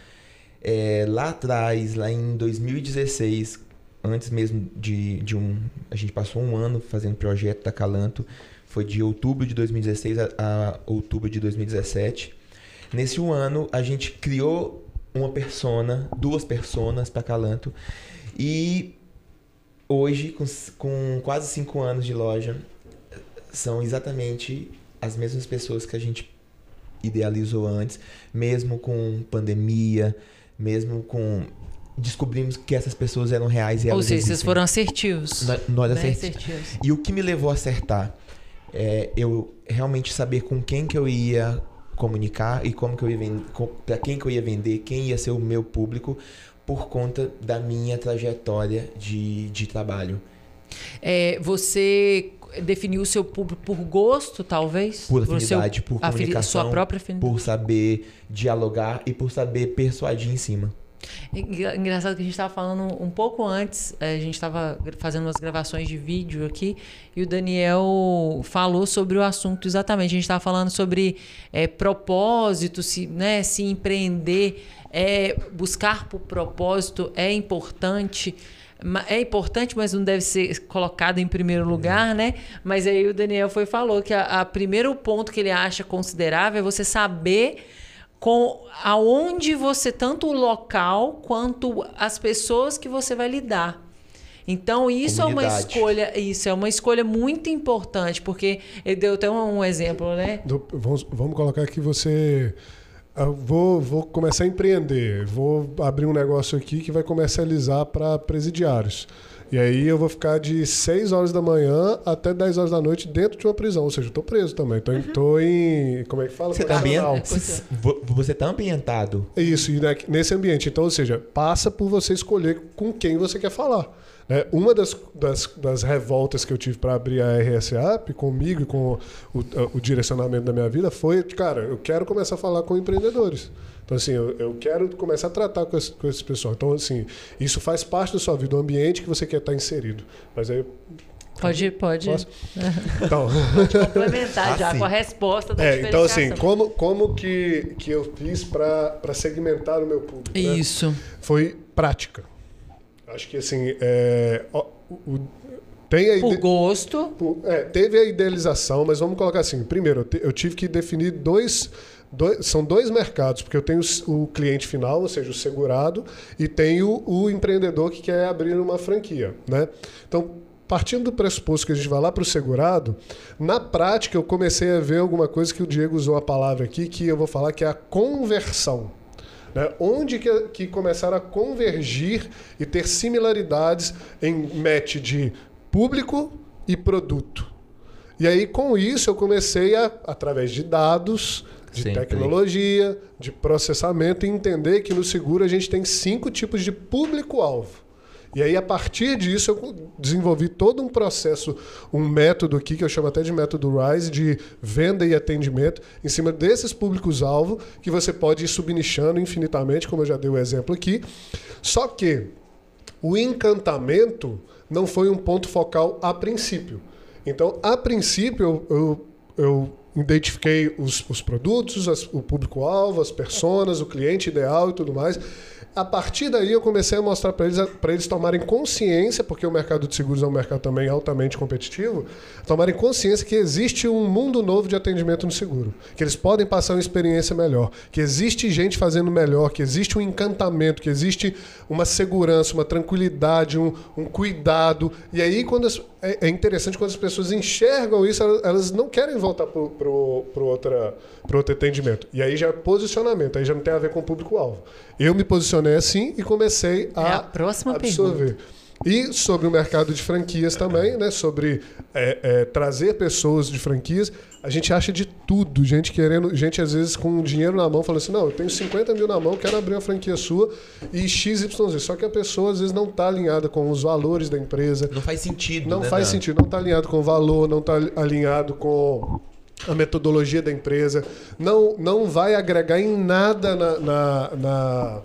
é, lá atrás, lá em 2016, antes mesmo de, de um... A gente passou um ano fazendo projeto da Calanto. Foi de outubro de 2016 a, a outubro de 2017. Nesse um ano, a gente criou uma persona, duas personas para Calanto. E hoje, com, com quase cinco anos de loja, são exatamente as mesmas pessoas que a gente idealizou antes, mesmo com pandemia, mesmo com. Descobrimos que essas pessoas eram reais e Ou seja, vocês existem. foram assertivos. Nós, nós né? assertivos. E o que me levou a acertar é eu realmente saber com quem que eu ia comunicar e como que eu ia vender, para quem que eu ia vender, quem ia ser o meu público por conta da minha trajetória de, de trabalho. É, você definiu o seu público por gosto, talvez? Por seu- afinidade, por afini- comunicação, Sua própria afinidade. por saber dialogar e por saber persuadir em cima. Engra- Engraçado que a gente estava falando um pouco antes, eh, a gente estava fazendo umas gravações de vídeo aqui e o Daniel falou sobre o assunto exatamente. A gente estava falando sobre eh, propósito, se, né, se empreender, é, buscar por propósito é importante. É importante, mas não deve ser colocado em primeiro lugar, né? Mas aí o Daniel foi falou que a, a primeiro ponto que ele acha considerável é você saber com aonde você tanto o local quanto as pessoas que você vai lidar. Então, isso é uma Comunidade. escolha, isso é uma escolha muito importante, porque ele deu até um, um exemplo, né? Do- vamos, vamos colocar que você. eu vou, vou começar a empreender, vou abrir um negócio aqui que vai comercializar para presidiários. E aí eu vou ficar de 6 horas da manhã até 10 horas da noite dentro de uma prisão. Ou seja, eu tô preso também. Tô, em- tô em. Como é que fala? Você tá, ambien- Correcional. [LAUGHS] Vo- você tá ambientado. É Isso, e nesse ambiente. Então, ou seja, passa por você escolher com quem você quer falar. Né? Uma das, das, das revoltas que eu tive para abrir a RSAP comigo e com o, o direcionamento da minha vida foi, cara, eu quero começar a falar com empreendedores. Então, assim, eu, eu quero começar a tratar com esse, com esse pessoal. Então, assim, isso faz parte da sua vida, do ambiente que você quer estar inserido. Mas aí. Pode, pode Posso? [LAUGHS] Então. complementar Ah, já sim. com a resposta da É, então assim, como, como que, que eu fiz para segmentar o meu público? né? Isso. Foi prática. Acho que assim, é, o- o- tem a Por ide- gosto. por- é, teve a idealização, mas vamos colocar assim: primeiro, eu, te- eu tive que definir dois, dois- São dois mercados, porque eu tenho s- o cliente final, ou seja, o segurado, e tenho o empreendedor que quer abrir uma franquia. Né? Então, partindo do pressuposto que a gente vai lá para o segurado, na prática eu comecei a ver alguma coisa que o Diego usou a palavra aqui, que eu vou falar que é a conversão. Né? Onde que, que começaram a convergir e ter similaridades em match de público e produto. E aí, com isso, eu comecei a, através de dados, de Sempre. tecnologia, de processamento, entender que no seguro a gente tem cinco tipos de público-alvo. E aí, a partir disso, eu desenvolvi todo um processo, um método aqui, que eu chamo até de método RISE, de venda e atendimento, em cima desses públicos-alvo, que você pode ir subnichando infinitamente, como eu já dei o exemplo aqui. Só que o encantamento não foi um ponto focal a princípio. Então, a princípio, eu, eu, identifiquei os, os produtos, as- o público-alvo, as personas, o cliente ideal e tudo mais. A partir daí, eu comecei a mostrar para eles, para eles tomarem consciência, porque o mercado de seguros é um mercado também altamente competitivo, tomarem consciência que existe um mundo novo de atendimento no seguro, que eles podem passar uma experiência melhor, que existe gente fazendo melhor, que existe um encantamento, que existe uma segurança, uma tranquilidade, um, um cuidado. E aí, quando as- é, é interessante quando as pessoas enxergam isso, elas, não querem voltar para o outro atendimento. E aí já é posicionamento, aí já não tem a ver com o público-alvo. Eu me posicionei assim e comecei a, É a próxima absorver. E sobre o mercado de franquias também, né? Sobre é, é, trazer pessoas de franquias. A gente acha de tudo. Gente querendo, gente às vezes com dinheiro na mão, falando assim: não, eu tenho 50 mil na mão, quero abrir uma franquia sua e XYZ. Só que a pessoa às vezes não está alinhada com os valores da empresa, Não faz sentido. não né, faz Dan? sentido, não está alinhado com o valor, não está alinhado com a metodologia da empresa, não, não vai agregar em nada na, na, na,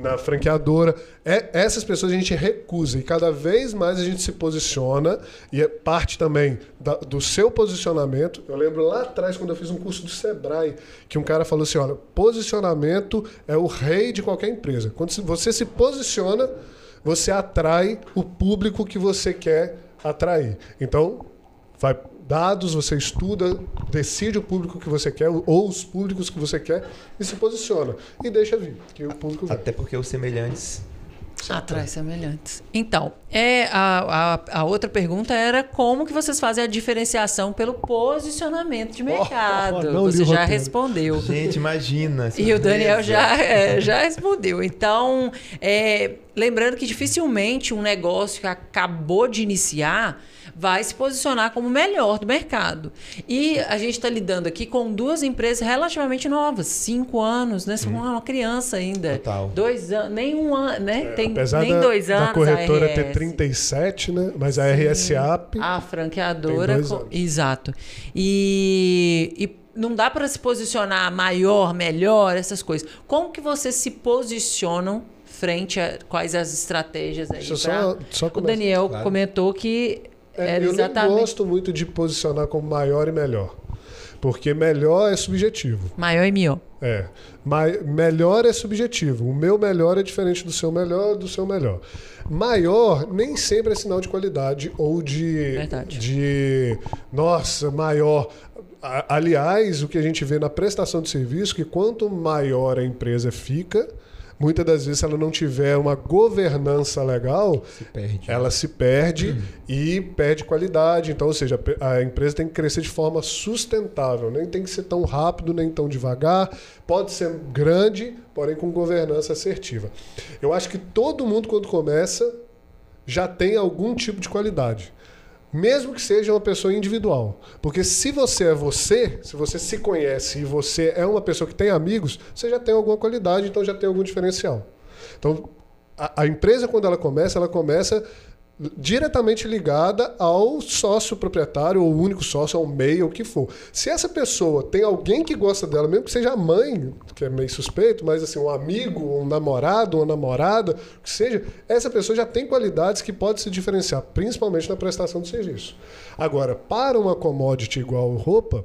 na franqueadora. É, essas pessoas a gente recusa e cada vez mais a gente se posiciona e é parte também da- do seu posicionamento. Eu lembro lá atrás, quando eu fiz um curso do Sebrae, que um cara falou assim: olha, posicionamento é o rei de qualquer empresa. Quando você se posiciona, você atrai o público que você quer atrair. Então, vai dados, você estuda, decide o público que você quer ou os públicos que você quer e se posiciona e deixa vir, que o público vem. Até porque os semelhantes. Atrai semelhantes. Então, é, a, a, a outra pergunta era como que vocês fazem a diferenciação pelo posicionamento de mercado. li Você já roteiro. respondeu. Gente, imagina. [LAUGHS] E o Daniel já, é, já respondeu. Então, é, lembrando que dificilmente um negócio que acabou de iniciar vai se posicionar como o melhor do mercado. E a gente está lidando aqui com duas empresas relativamente novas, cinco anos, né? São uma criança ainda. Total. Dois anos, nem um ano, né? Tem Apesar nem da, dois da anos. a corretora ter RS. 37, né? Mas a RSAP A franqueadora. Tem dois co- anos. Exato. E, e não dá para se posicionar maior, melhor, essas coisas. Como que vocês se posicionam frente a quais as estratégias aí? Pra- só, só O. Daniel Claro. comentou que É, eu exatamente gosto muito de posicionar como maior e melhor. Porque melhor é subjetivo. maior e melhor. É. Mai- melhor é subjetivo. O meu melhor é diferente do seu melhor, do seu melhor. Maior nem sempre é sinal de qualidade ou de. Verdade. de nossa, maior. Aliás, o que a gente vê na prestação de serviço, que quanto maior a empresa fica, muitas das vezes, se ela não tiver uma governança legal, Se perde. ela se perde e perde qualidade. Então, ou seja, a empresa tem que crescer de forma sustentável, nem tem que ser tão rápido, nem tão devagar. Pode ser grande, porém com governança assertiva. Eu acho que todo mundo, quando começa, já tem algum tipo de qualidade. Mesmo que seja uma pessoa individual. Porque se você é você, se você se conhece e você é uma pessoa que tem amigos, você já tem alguma qualidade, então já tem algum diferencial. Então, a, a empresa, quando ela começa, ela começa diretamente ligada ao sócio proprietário, ou único sócio, ao MEI, ou o que for. Se essa pessoa tem alguém que gosta dela, mesmo que seja a mãe, que é meio suspeito, mas assim, um amigo, um namorado, uma namorada, o que seja, essa pessoa já tem qualidades que pode se diferenciar, principalmente na prestação de serviço. Agora, para uma commodity igual roupa,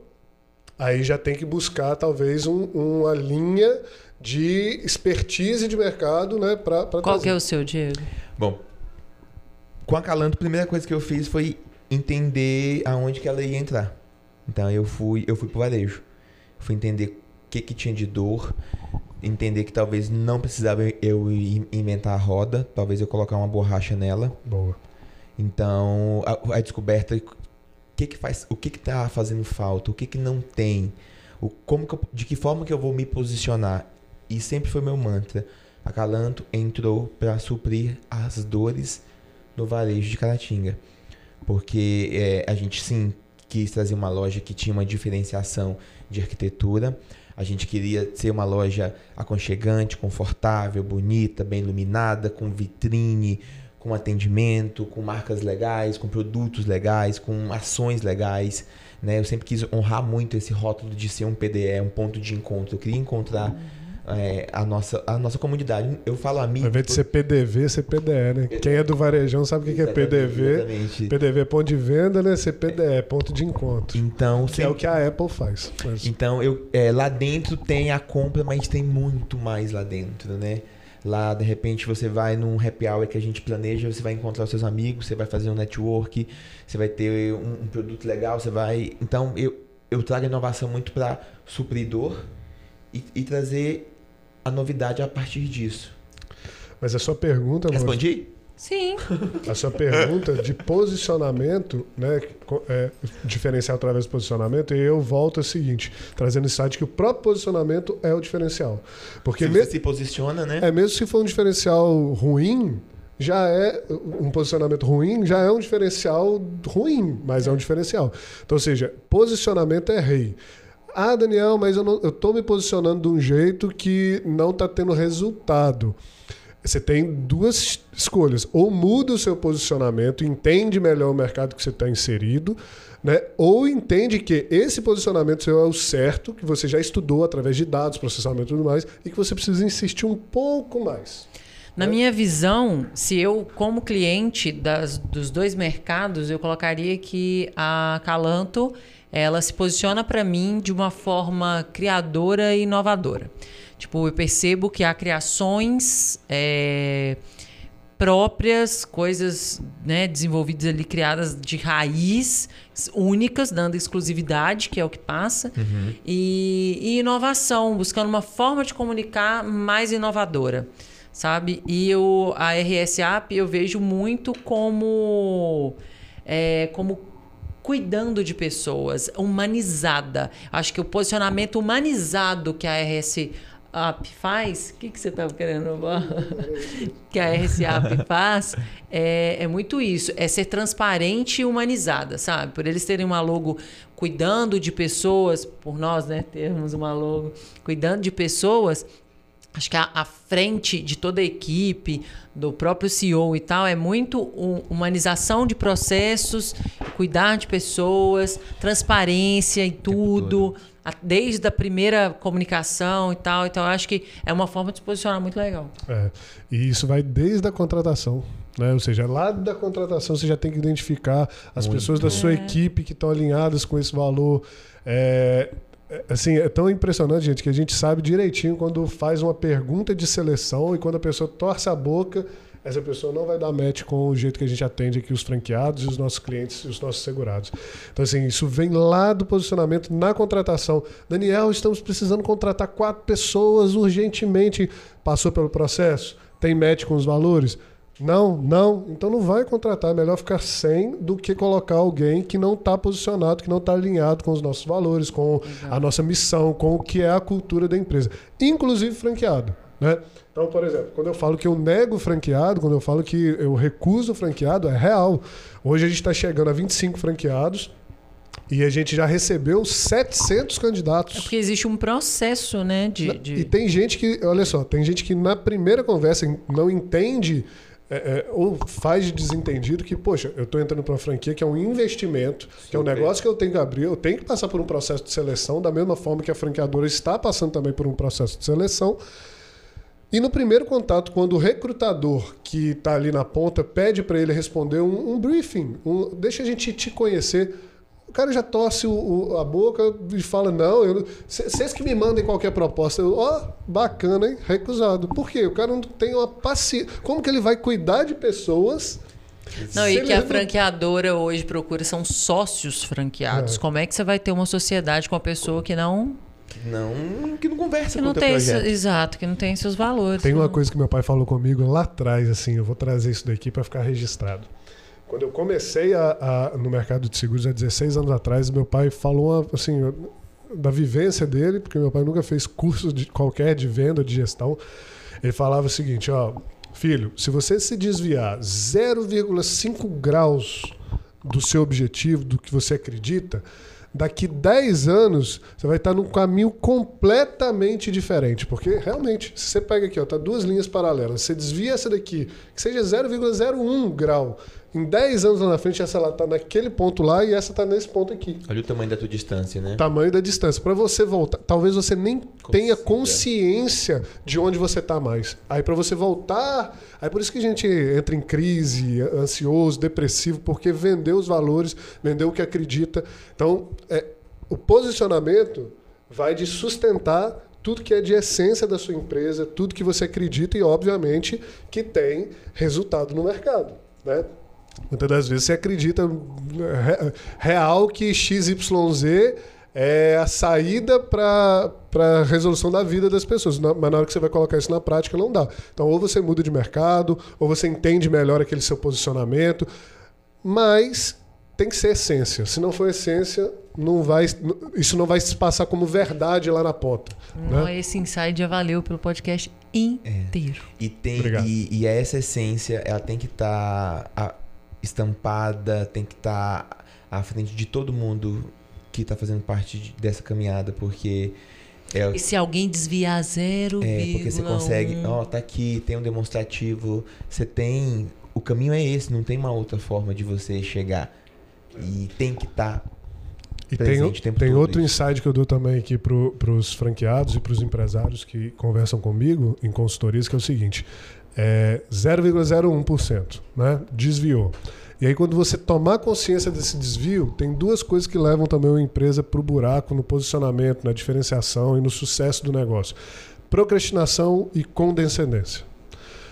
aí já tem que buscar talvez um, uma linha de expertise de mercado, né, para Qual trazer. que é o seu, Diego? Bom, com a Calanto, a primeira coisa que eu fiz foi entender aonde que ela ia entrar. Então eu fui, eu fui pro varejo. Fui entender o que que tinha de dor, entender que talvez não precisava eu inventar a roda, talvez eu colocar uma borracha nela. Boa. Então, a, a descoberta que que faz, o que que tá fazendo falta, o que que não tem, o como que eu, de que forma que eu vou me posicionar. E sempre foi meu mantra. A Calanto entrou para suprir as dores no varejo de Caratinga. Porque é, a gente sim quis trazer uma loja que tinha uma diferenciação de arquitetura. A gente queria ser uma loja aconchegante, confortável, bonita, bem iluminada, com vitrine, com atendimento, com marcas legais, com produtos legais, com ações legais. Né? Eu sempre quis honrar muito esse rótulo de ser um PDE, um ponto de encontro. Eu queria encontrar. É, a, nossa, a nossa comunidade. Eu falo amigo. Ao invés de ser PDV, ser PDE, né? Quem é do varejão sabe o que, é PDV. Exatamente. PDV é ponto de venda, né? Ser PDE, ponto de encontro. Então, que é o que a Apple faz. Mas... Então, eu, é, lá dentro tem a compra, mas tem muito mais lá dentro, né? Lá, de repente, você vai num happy hour que a gente planeja, você vai encontrar os seus amigos, você vai fazer um network, você vai ter um, um produto legal, você vai. Então, eu, eu trago inovação muito para supridor e, e trazer a novidade a partir disso. Mas a sua pergunta. Respondi? Sim. A sua pergunta de posicionamento, né, é, diferencial através do posicionamento, e eu volto ao seguinte, trazendo esse site que o próprio posicionamento é o diferencial. Porque se você se posiciona, né? É, mesmo se for um diferencial ruim, já é um posicionamento ruim, já é um diferencial ruim, mas é um diferencial. Então, ou seja, posicionamento é rei. Ah, Daniel, mas eu estou me posicionando de um jeito que não está tendo resultado. Você tem duas escolhas. Ou muda o seu posicionamento, entende melhor o mercado que você está inserido, né? ou entende que esse posicionamento seu é o certo, que você já estudou através de dados, processamento e tudo mais, e que você precisa insistir um pouco mais. Na minha visão, se eu, como cliente das, dos dois mercados, eu colocaria que a Calanto ela se posiciona para mim de uma forma criadora e inovadora. Tipo, eu percebo que há criações é, próprias, coisas né, desenvolvidas ali, criadas de raiz, únicas, dando exclusividade, que é o que passa, uhum. e, e inovação, buscando uma forma de comunicar mais inovadora sabe? E eu, a RSAP eu vejo muito como é, como cuidando de pessoas, humanizada. Acho que o posicionamento humanizado que a RS Up faz, o que, que você estava querendo [LAUGHS] que a RSAP [LAUGHS] faz, é, é muito isso, é ser transparente e humanizada, sabe? Por eles terem uma logo cuidando de pessoas, por nós, né, termos uma logo cuidando de pessoas, acho que a, a, frente de toda a equipe, do próprio CEO e tal, é muito um, humanização de processos, cuidar de pessoas, transparência em tudo, a, desde a primeira comunicação e tal. Então, eu acho que é uma forma de se posicionar muito legal. É, e isso vai desde a contratação. Né? Ou seja, lá da contratação você já tem que identificar as muito. pessoas da sua é. equipe que estão alinhadas com esse valor. É, assim, é tão impressionante, gente, que a gente sabe direitinho quando faz uma pergunta de seleção e quando a pessoa torce a boca, essa pessoa não vai dar match com o jeito que a gente atende aqui os franqueados e os nossos clientes e os nossos segurados. Então, assim, isso vem lá do posicionamento na contratação. Daniel, estamos precisando contratar quatro pessoas urgentemente. Passou pelo processo? Tem match com os valores? Não, não. Então não vai contratar. É melhor ficar sem do que colocar alguém que não está posicionado, que não está alinhado com os nossos valores, com Exato. a nossa missão, com o que é a cultura da empresa. Inclusive franqueado. Né? Então, por exemplo, quando eu falo que eu nego franqueado, quando eu falo que eu recuso franqueado, é real. Hoje a gente está chegando a 25 franqueados. E a gente já recebeu 700 candidatos. É porque existe um processo, né? De, de... E tem gente que, olha só, tem gente que na primeira conversa não entende é, é, ou faz de desentendido que, poxa, eu estou entrando para uma franquia que é um investimento, Super. que é um negócio que eu tenho que abrir, eu tenho que passar por um processo de seleção, da mesma forma que a franqueadora está passando também por um processo de seleção. E no primeiro contato, quando o recrutador que está ali na ponta pede para ele responder um, um briefing, um, deixa a gente te conhecer, cara já torce o, o, a boca e fala: Não, vocês que me mandem qualquer proposta. Ó, oh, bacana, hein? Recusado. Por quê? O cara não tem uma paciência. Como que ele vai cuidar de pessoas? Não, e que a franqueadora hoje procura são sócios franqueados. É. Como é que você vai ter uma sociedade com a pessoa que não não que não conversa que com não teu tem projeto. exato, que não tem seus valores. Tem uma não. coisa que meu pai falou comigo lá atrás, assim, eu vou trazer isso daqui para ficar registrado. Quando eu comecei a, a, no mercado de seguros há 16 anos atrás, meu pai falou assim da vivência dele, porque meu pai nunca fez curso de qualquer de venda, de gestão. Ele falava o seguinte, ó, filho, se você se desviar 0,5 graus do seu objetivo, do que você acredita, daqui 10 anos você vai estar num caminho completamente diferente. Porque realmente, se você pega aqui, ó, tá duas linhas paralelas, você desvia essa daqui, que seja 0,01 grau em 10 anos lá na frente, essa lá está naquele ponto lá e essa está nesse ponto aqui. Olha o tamanho da tua distância, né? Tamanho da distância. Para você voltar, talvez você nem Consiga. tenha consciência de onde você está mais. Aí para você voltar, aí por isso que a gente entra em crise, ansioso, depressivo, porque vendeu os valores, vendeu o que acredita. Então, é, o posicionamento vai de sustentar tudo que é de essência da sua empresa, tudo que você acredita e, obviamente, que tem resultado no mercado. Né? Muitas das vezes você acredita real que XYZ é a saída para a resolução da vida das pessoas. Mas na hora que você vai colocar isso na prática, não dá. Então, ou você muda de mercado, ou você entende melhor aquele seu posicionamento. Mas tem que ser essência. Se não for essência, não vai, isso não vai se passar como verdade lá na ponta. Não, né? Esse insight já valeu pelo podcast inteiro. É. E, tem, e, e, essa essência, ela tem que estar. Tá estampada, tem que estar tá à frente de todo mundo que está fazendo parte de, dessa caminhada, porque é, e se alguém desviar zero, é porque você consegue, ó, oh, tá aqui, tem um demonstrativo, você tem, o caminho é esse, não tem uma outra forma de você chegar e tem que estar tá e tem, tem outro isso. insight que eu dou também aqui para os franqueados e para os empresários que conversam comigo em consultorias, que é o seguinte: é 0,01%, né? Desviou. E aí, quando você tomar consciência desse desvio, tem duas coisas que levam também uma empresa para o buraco no posicionamento, na diferenciação e no sucesso do negócio: procrastinação e condescendência.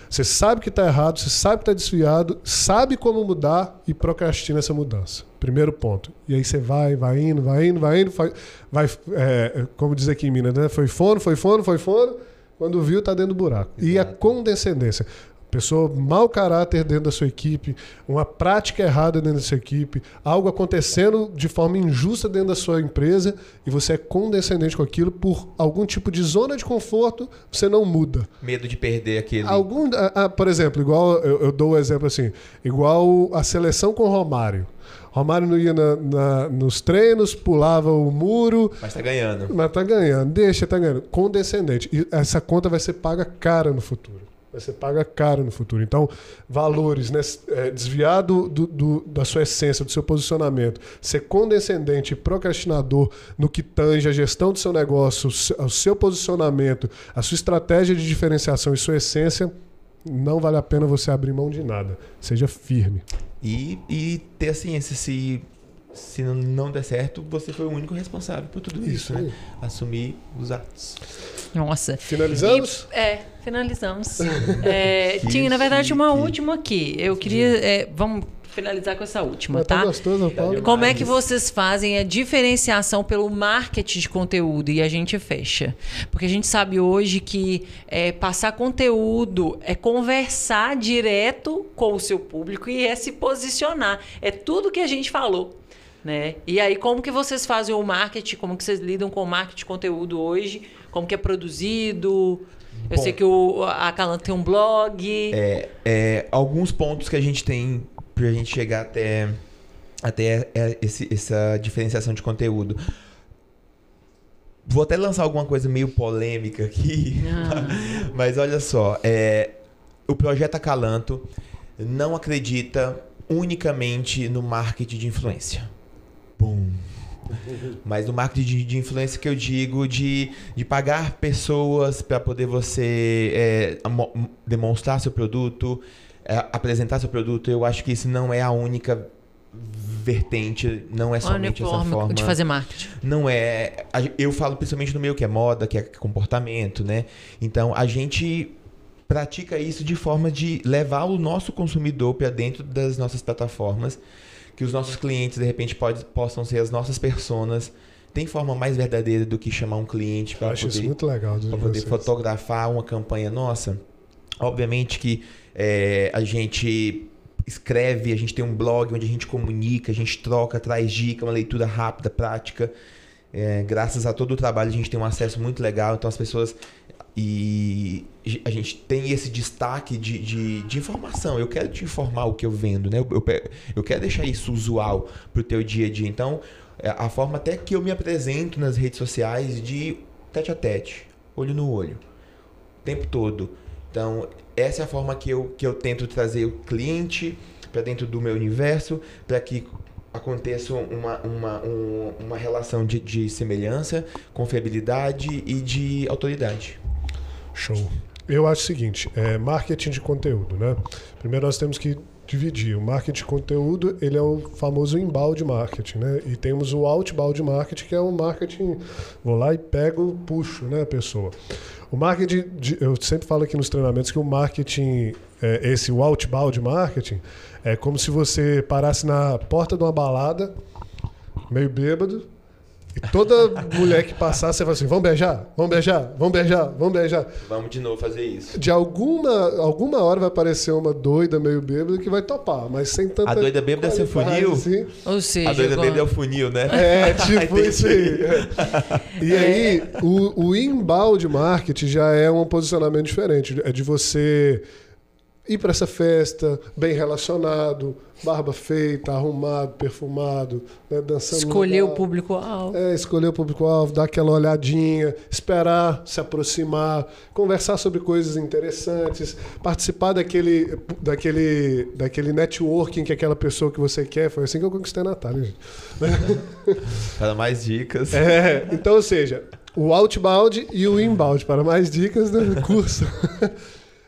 Você sabe que está errado, você sabe que está desviado, sabe como mudar e procrastina essa mudança. Primeiro ponto. E aí você vai, vai indo, vai indo, vai indo, vai, vai é, como diz aqui em Minas, né? Foi fono, foi fono, foi fono quando viu, está dentro do buraco. Exato. E a condescendência. Pessoa, mau caráter dentro da sua equipe, uma prática errada dentro da sua equipe, algo acontecendo de forma injusta dentro da sua empresa e você é condescendente com aquilo por algum tipo de zona de conforto, você não muda. Medo de perder aquele. Algum, ah, por exemplo, igual eu, eu dou o um exemplo assim, igual a seleção com o Romário. Romário não ia na, na, nos treinos, pulava o muro. Mas tá ganhando. Mas tá ganhando. Deixa, tá ganhando. Condescendente. E essa conta vai ser paga cara no futuro. Vai ser paga cara no futuro. Então, valores, né? É, desviar do, do, da sua essência, do seu posicionamento, ser condescendente e procrastinador no que tange a gestão do seu negócio, o seu posicionamento, a sua estratégia de diferenciação e sua essência, não vale a pena você abrir mão de nada. Seja firme. E, e ter a ciência se se não, der certo, você foi o único responsável por tudo isso, Isso né? Assumir os atos. Nossa. Finalizamos? E- é, finalizamos. [LAUGHS] É, Que tinha, na verdade, uma chique. última aqui. Eu queria. é, vamos finalizar com essa última, Mas tá tá? gostoso, Paulo? Como é que vocês fazem a diferenciação pelo marketing de conteúdo e a gente fecha? Porque a gente sabe hoje que é, passar conteúdo é conversar direto com o seu público e é se posicionar. É tudo que a gente falou. Né? E aí, como que vocês fazem o marketing? Como que vocês lidam com o marketing de conteúdo hoje? Como que é produzido? Eu Bom. sei que o, a Calan tem um blog. É, é, alguns pontos que a gente tem pra gente chegar até, até é, esse- essa diferenciação de conteúdo. Vou até lançar alguma coisa meio polêmica aqui, Ah. [LAUGHS] mas olha só, é, o projeto Acalanto não acredita unicamente no marketing de influência. Bum. [LAUGHS] Mas no marketing de, de influência que eu digo de, de pagar pessoas para poder você é, demonstrar seu produto, apresentar seu produto, eu acho que isso não é a única vertente, não é somente essa forma forma. de fazer marketing. Não é. Eu falo principalmente no meu que é moda, que é comportamento, né? Então a gente pratica isso de forma de levar o nosso consumidor para dentro das nossas plataformas, que os nossos clientes de repente pode, possam ser as nossas personas. Tem forma mais verdadeira do que chamar um cliente Eu para acho isso poder, muito legal. de pra poder fotografar uma campanha nossa? Obviamente que é, a gente escreve, a gente tem um blog onde a gente comunica, a gente troca, traz dica, uma leitura rápida, prática. É, graças a todo o trabalho a gente tem um acesso muito legal, então as pessoas e a gente tem esse destaque de, de, de informação. Eu quero te informar o que eu vendo, né? Eu, eu, eu quero deixar isso usual pro teu dia a dia. Então, é a forma até que eu me apresento nas redes sociais de tete a tete, olho no olho, o tempo todo. Então, essa é a forma que eu, que eu tento trazer o cliente para dentro do meu universo, para que aconteça uma, uma, um- uma relação de, de semelhança, confiabilidade e de autoridade. Show. Eu acho o seguinte, é marketing de conteúdo, né? Primeiro nós temos que dividir. O marketing de conteúdo, ele é o famoso inbound marketing, né? E temos o outbound marketing, que é o marketing, vou lá e pego, puxo, né, a pessoa. O marketing, de- eu sempre falo aqui nos treinamentos que o marketing, é, esse o outbound marketing, é como se você parasse na porta de uma balada, meio bêbado, e toda mulher que passar, você fala assim, vamos beijar, vamos beijar, vamos beijar, vamos beijar Vamos de novo fazer isso. de alguma, alguma hora vai aparecer uma doida meio bêbada que vai topar, mas sem tanta. A doida bêbada é seu funil? assim. Ou seja, A doida dele é o funil, né? É, [LAUGHS] tipo Entendi. isso aí. E aí, o, o inbound marketing já é um posicionamento diferente. É de você ir para essa festa bem relacionado, barba feita, arrumado, perfumado, né, dançando. escolher o lugar. público-alvo. É, escolher o público-alvo, dar aquela olhadinha, esperar se aproximar, conversar sobre coisas interessantes, participar daquele, daquele, daquele networking que aquela pessoa que você quer. Foi assim que eu conquistei a Natália, gente. [LAUGHS] Para mais dicas. É, então, ou seja, o outbound e o inbound. Para mais dicas do [LAUGHS] curso.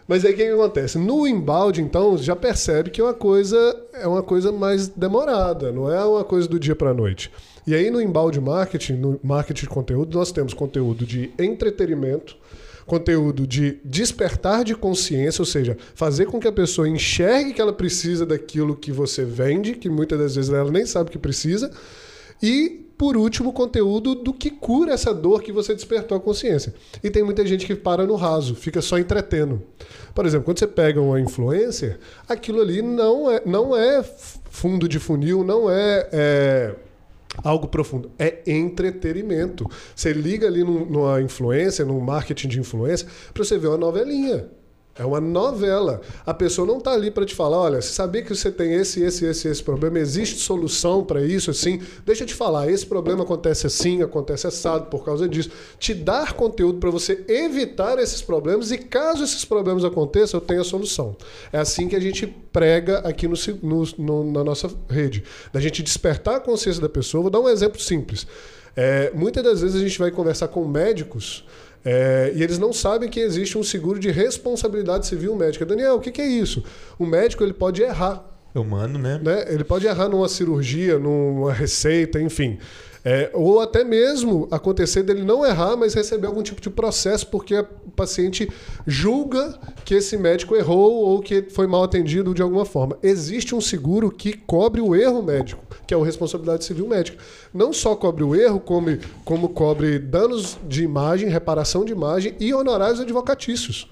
Mas aí o que, que acontece? No inbound, então, já percebe que é uma coisa é uma coisa mais demorada, não é uma coisa do dia para a noite. E aí no inbound marketing, no marketing de conteúdo, nós temos conteúdo de entretenimento, conteúdo de despertar de consciência, ou seja, fazer com que a pessoa enxergue que ela precisa daquilo que você vende, que muitas das vezes ela nem sabe que precisa, e, por último, conteúdo do que cura essa dor que você despertou a consciência. E tem muita gente que para no raso, fica só entretendo. Por exemplo, quando você pega uma influencer, aquilo ali não é, não é fundo de funil, não é, é algo profundo. É entretenimento. Você liga ali num- numa influência, num marketing de influência, para você ver uma novelinha. É uma novela. A pessoa não está ali para te falar, olha, você sabia que você tem esse, esse, esse, esse problema? Existe solução para isso, assim? Deixa eu te falar, esse problema acontece assim, acontece assado por causa disso. Te dar conteúdo para você evitar esses problemas e caso esses problemas aconteçam, eu tenho a solução. É assim que a gente prega aqui no, no- no- na nossa rede. Da gente despertar a consciência da pessoa. Vou dar um exemplo simples. É, muitas das vezes a gente vai conversar com médicos é, e eles não sabem que existe um seguro de responsabilidade civil médica. Daniel, o que, que é isso? O médico ele pode errar. É humano, né? né? Ele pode errar numa cirurgia, numa receita, enfim. É, ou até mesmo acontecer dele não errar, mas receber algum tipo de processo porque o paciente julga que esse médico errou ou que foi mal atendido de alguma forma. Existe um seguro que cobre o erro médico, que é a responsabilidade civil médica. Não só cobre o erro, como, como cobre danos de imagem, reparação de imagem e honorários advocatícios.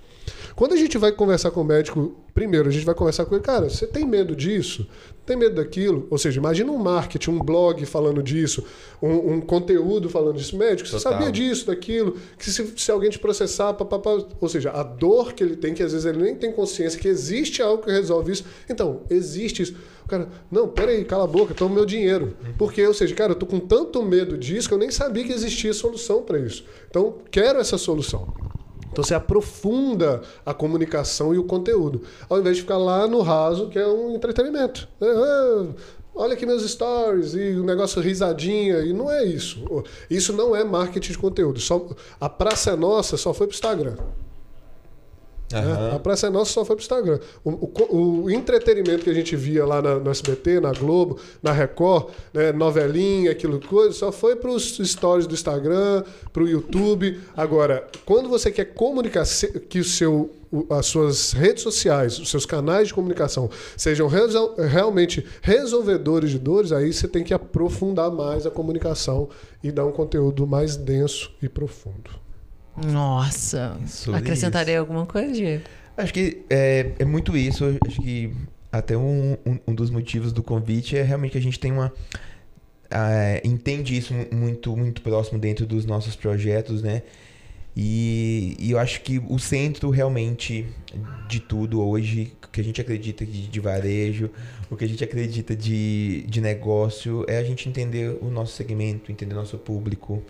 Quando a gente vai conversar com o médico, primeiro a gente vai conversar com ele, cara, você tem medo disso? Tem medo daquilo? Ou seja, imagina um marketing, um blog falando disso, um, um conteúdo falando disso. Médico, você Total. sabia disso, daquilo? Que se, se alguém te processar, papapá. Ou seja, a dor que ele tem, que às vezes ele nem tem consciência que existe algo que resolve isso. Então, existe isso. O cara, não, peraí, cala a boca, toma meu dinheiro. Porque, ou seja, cara, eu tô com tanto medo disso que eu nem sabia que existia solução para isso. Então, quero essa solução. Então você aprofunda a comunicação e o conteúdo, ao invés de ficar lá no raso, que é um entretenimento. É, é, olha aqui meus stories e o negócio risadinha, e não é isso. Isso não é marketing de conteúdo. Só, a praça é nossa só foi para o Instagram. Uhum. A Praça é Nossa só foi pro Instagram. O, o, o, entretenimento que a gente via lá na, no SBT, na Globo, na Record, né, novelinha, aquilo coisa, só foi para os stories do Instagram, para o YouTube. Agora, quando você quer comunicar que o seu as suas redes sociais, os seus canais de comunicação sejam resol realmente resolvedores de dores, aí você tem que aprofundar mais a comunicação e dar um conteúdo mais denso e profundo. Nossa. Sobre Acrescentaria isso. alguma coisa, Diego? Acho que é, é muito isso. Acho que até um, um, um, dos motivos do convite é realmente que a gente tem uma. Uh, entende isso muito, muito próximo dentro dos nossos projetos, né? E, e, eu acho que o centro realmente de tudo hoje, o que a gente acredita de, de varejo, o que a gente acredita de, de negócio, é a gente entender o nosso segmento, entender o nosso público,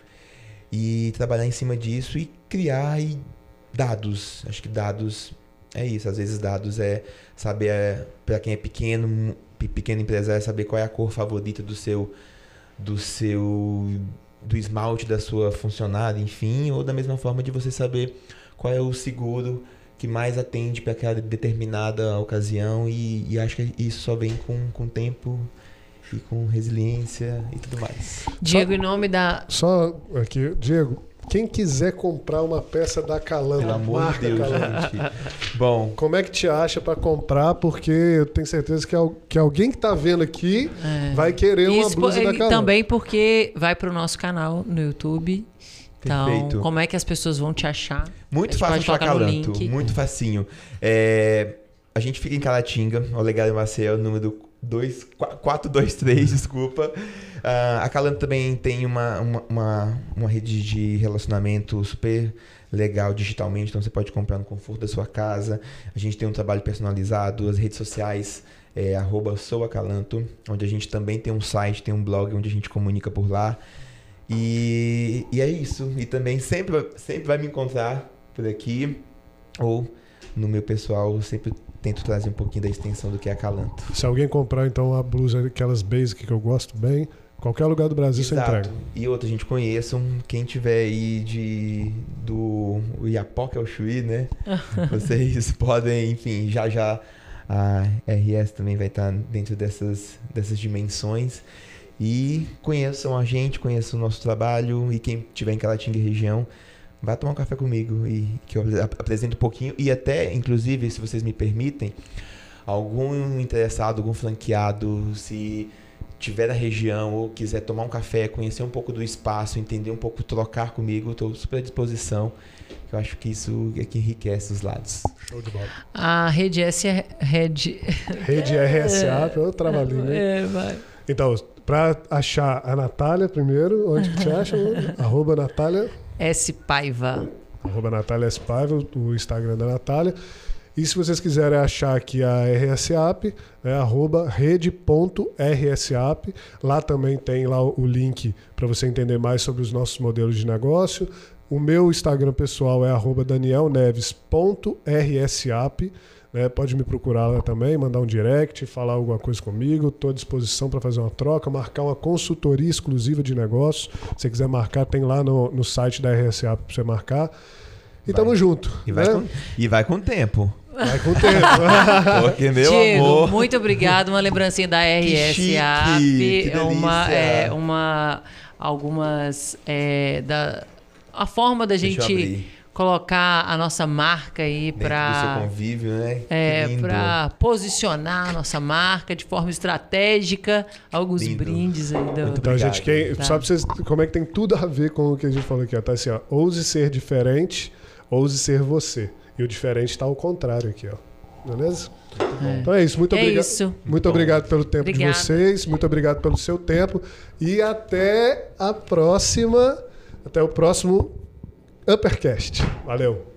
e trabalhar em cima disso e criar e dados. Acho que dados é isso. Às vezes dados é saber é, para quem é pequeno, pequeno empresário, é saber qual é a cor favorita do seu do seu do esmalte da sua funcionária, enfim, ou da mesma forma de você saber qual é o seguro que mais atende para aquela determinada ocasião e, e, acho que isso só vem com, com tempo e com resiliência e tudo mais. Diego, só, em nome da. Só aqui, Diego, quem quiser comprar uma peça da Calamba, pelo amor marca de Deus, gente. Bom, como é que te acha para comprar? Porque eu tenho certeza que, que alguém que tá vendo aqui é. vai querer Isso, uma blusa da Calamba. Também porque vai para o nosso canal no YouTube. Então, Perfeito. como é que as pessoas vão te achar? Muito fácil achar Calanto, muito facinho. É, a gente fica em Calatinga, Olegário Maciel, número 2, 4, 2, 3, desculpa. Uh, a Calando também tem uma, uma, uma, uma, rede de relacionamento super legal digitalmente, então você pode comprar no conforto da sua casa. A gente tem um trabalho personalizado, as redes sociais é souacalanto, onde a gente também tem um site, tem um blog onde a gente comunica por lá. E, e é isso. E também sempre, sempre vai me encontrar por aqui ou no meu pessoal, sempre tento trazer um pouquinho da extensão do que é a Calanto. Se alguém comprar então a blusa, aquelas basic que eu gosto bem, qualquer lugar do Brasil Exato. você entrega. E outra, gente, conheçam quem tiver aí de do Iapoca ao Chuí, né? [LAUGHS] Vocês podem, enfim, já já a RS também vai estar dentro dessas, dessas dimensões. E conheçam a gente, conheçam o nosso trabalho e quem tiver em Calatinga região, vá tomar um café comigo e que eu apresente um pouquinho e até, inclusive, se vocês me permitem, algum interessado, algum flanqueado, se tiver na região ou quiser tomar um café, conhecer um pouco do espaço, entender um pouco, trocar comigo, estou super à disposição. Eu acho que isso é que enriquece os lados. Show de bola. A rede S é rede. Rede RSA, [LAUGHS] é, outra trabalhinho, né? É, vai. Então, para achar a Natália primeiro, onde que te acha? [LAUGHS] Arroba Natália. S Paiva. Arroba Natália S Paiva, o Instagram da Natália. E se vocês quiserem achar aqui a RSAP, é arroba rede.rsap. Lá também tem lá o link para você entender mais sobre os nossos modelos de negócio. O meu Instagram pessoal é arroba danielneves.rsap. Né? Pode me procurar lá também, mandar um direct, falar alguma coisa comigo. Estou à disposição para fazer uma troca, marcar uma consultoria exclusiva de negócios. Se você quiser marcar, tem lá no, no site da RSA para você marcar. E vai. tamo junto. E vai, né? com, e vai com tempo. Vai com o tempo. [LAUGHS] Porque, meu Diego, amor. muito obrigado. Uma lembrancinha da RS chique, AP. que é uma, é, uma, algumas é, da a forma da Deixa eu gente abrir. Colocar a nossa marca aí para convívio, né? É, para posicionar a nossa marca de forma estratégica. Alguns Lindo. brindes aí do, Então, Obrigado. gente, quem, Tá. só pra vocês como é que tem tudo a ver com o que a gente falou aqui, ó. Tá assim, ó. Ouse ser diferente, ouse ser você. E o diferente tá ao contrário aqui, ó. Beleza? É. Então é isso. Muito É obrigado. isso. Muito obrigado pelo tempo Obrigada. de vocês, muito obrigado pelo seu tempo e até a próxima, até o próximo Uppercast. Valeu.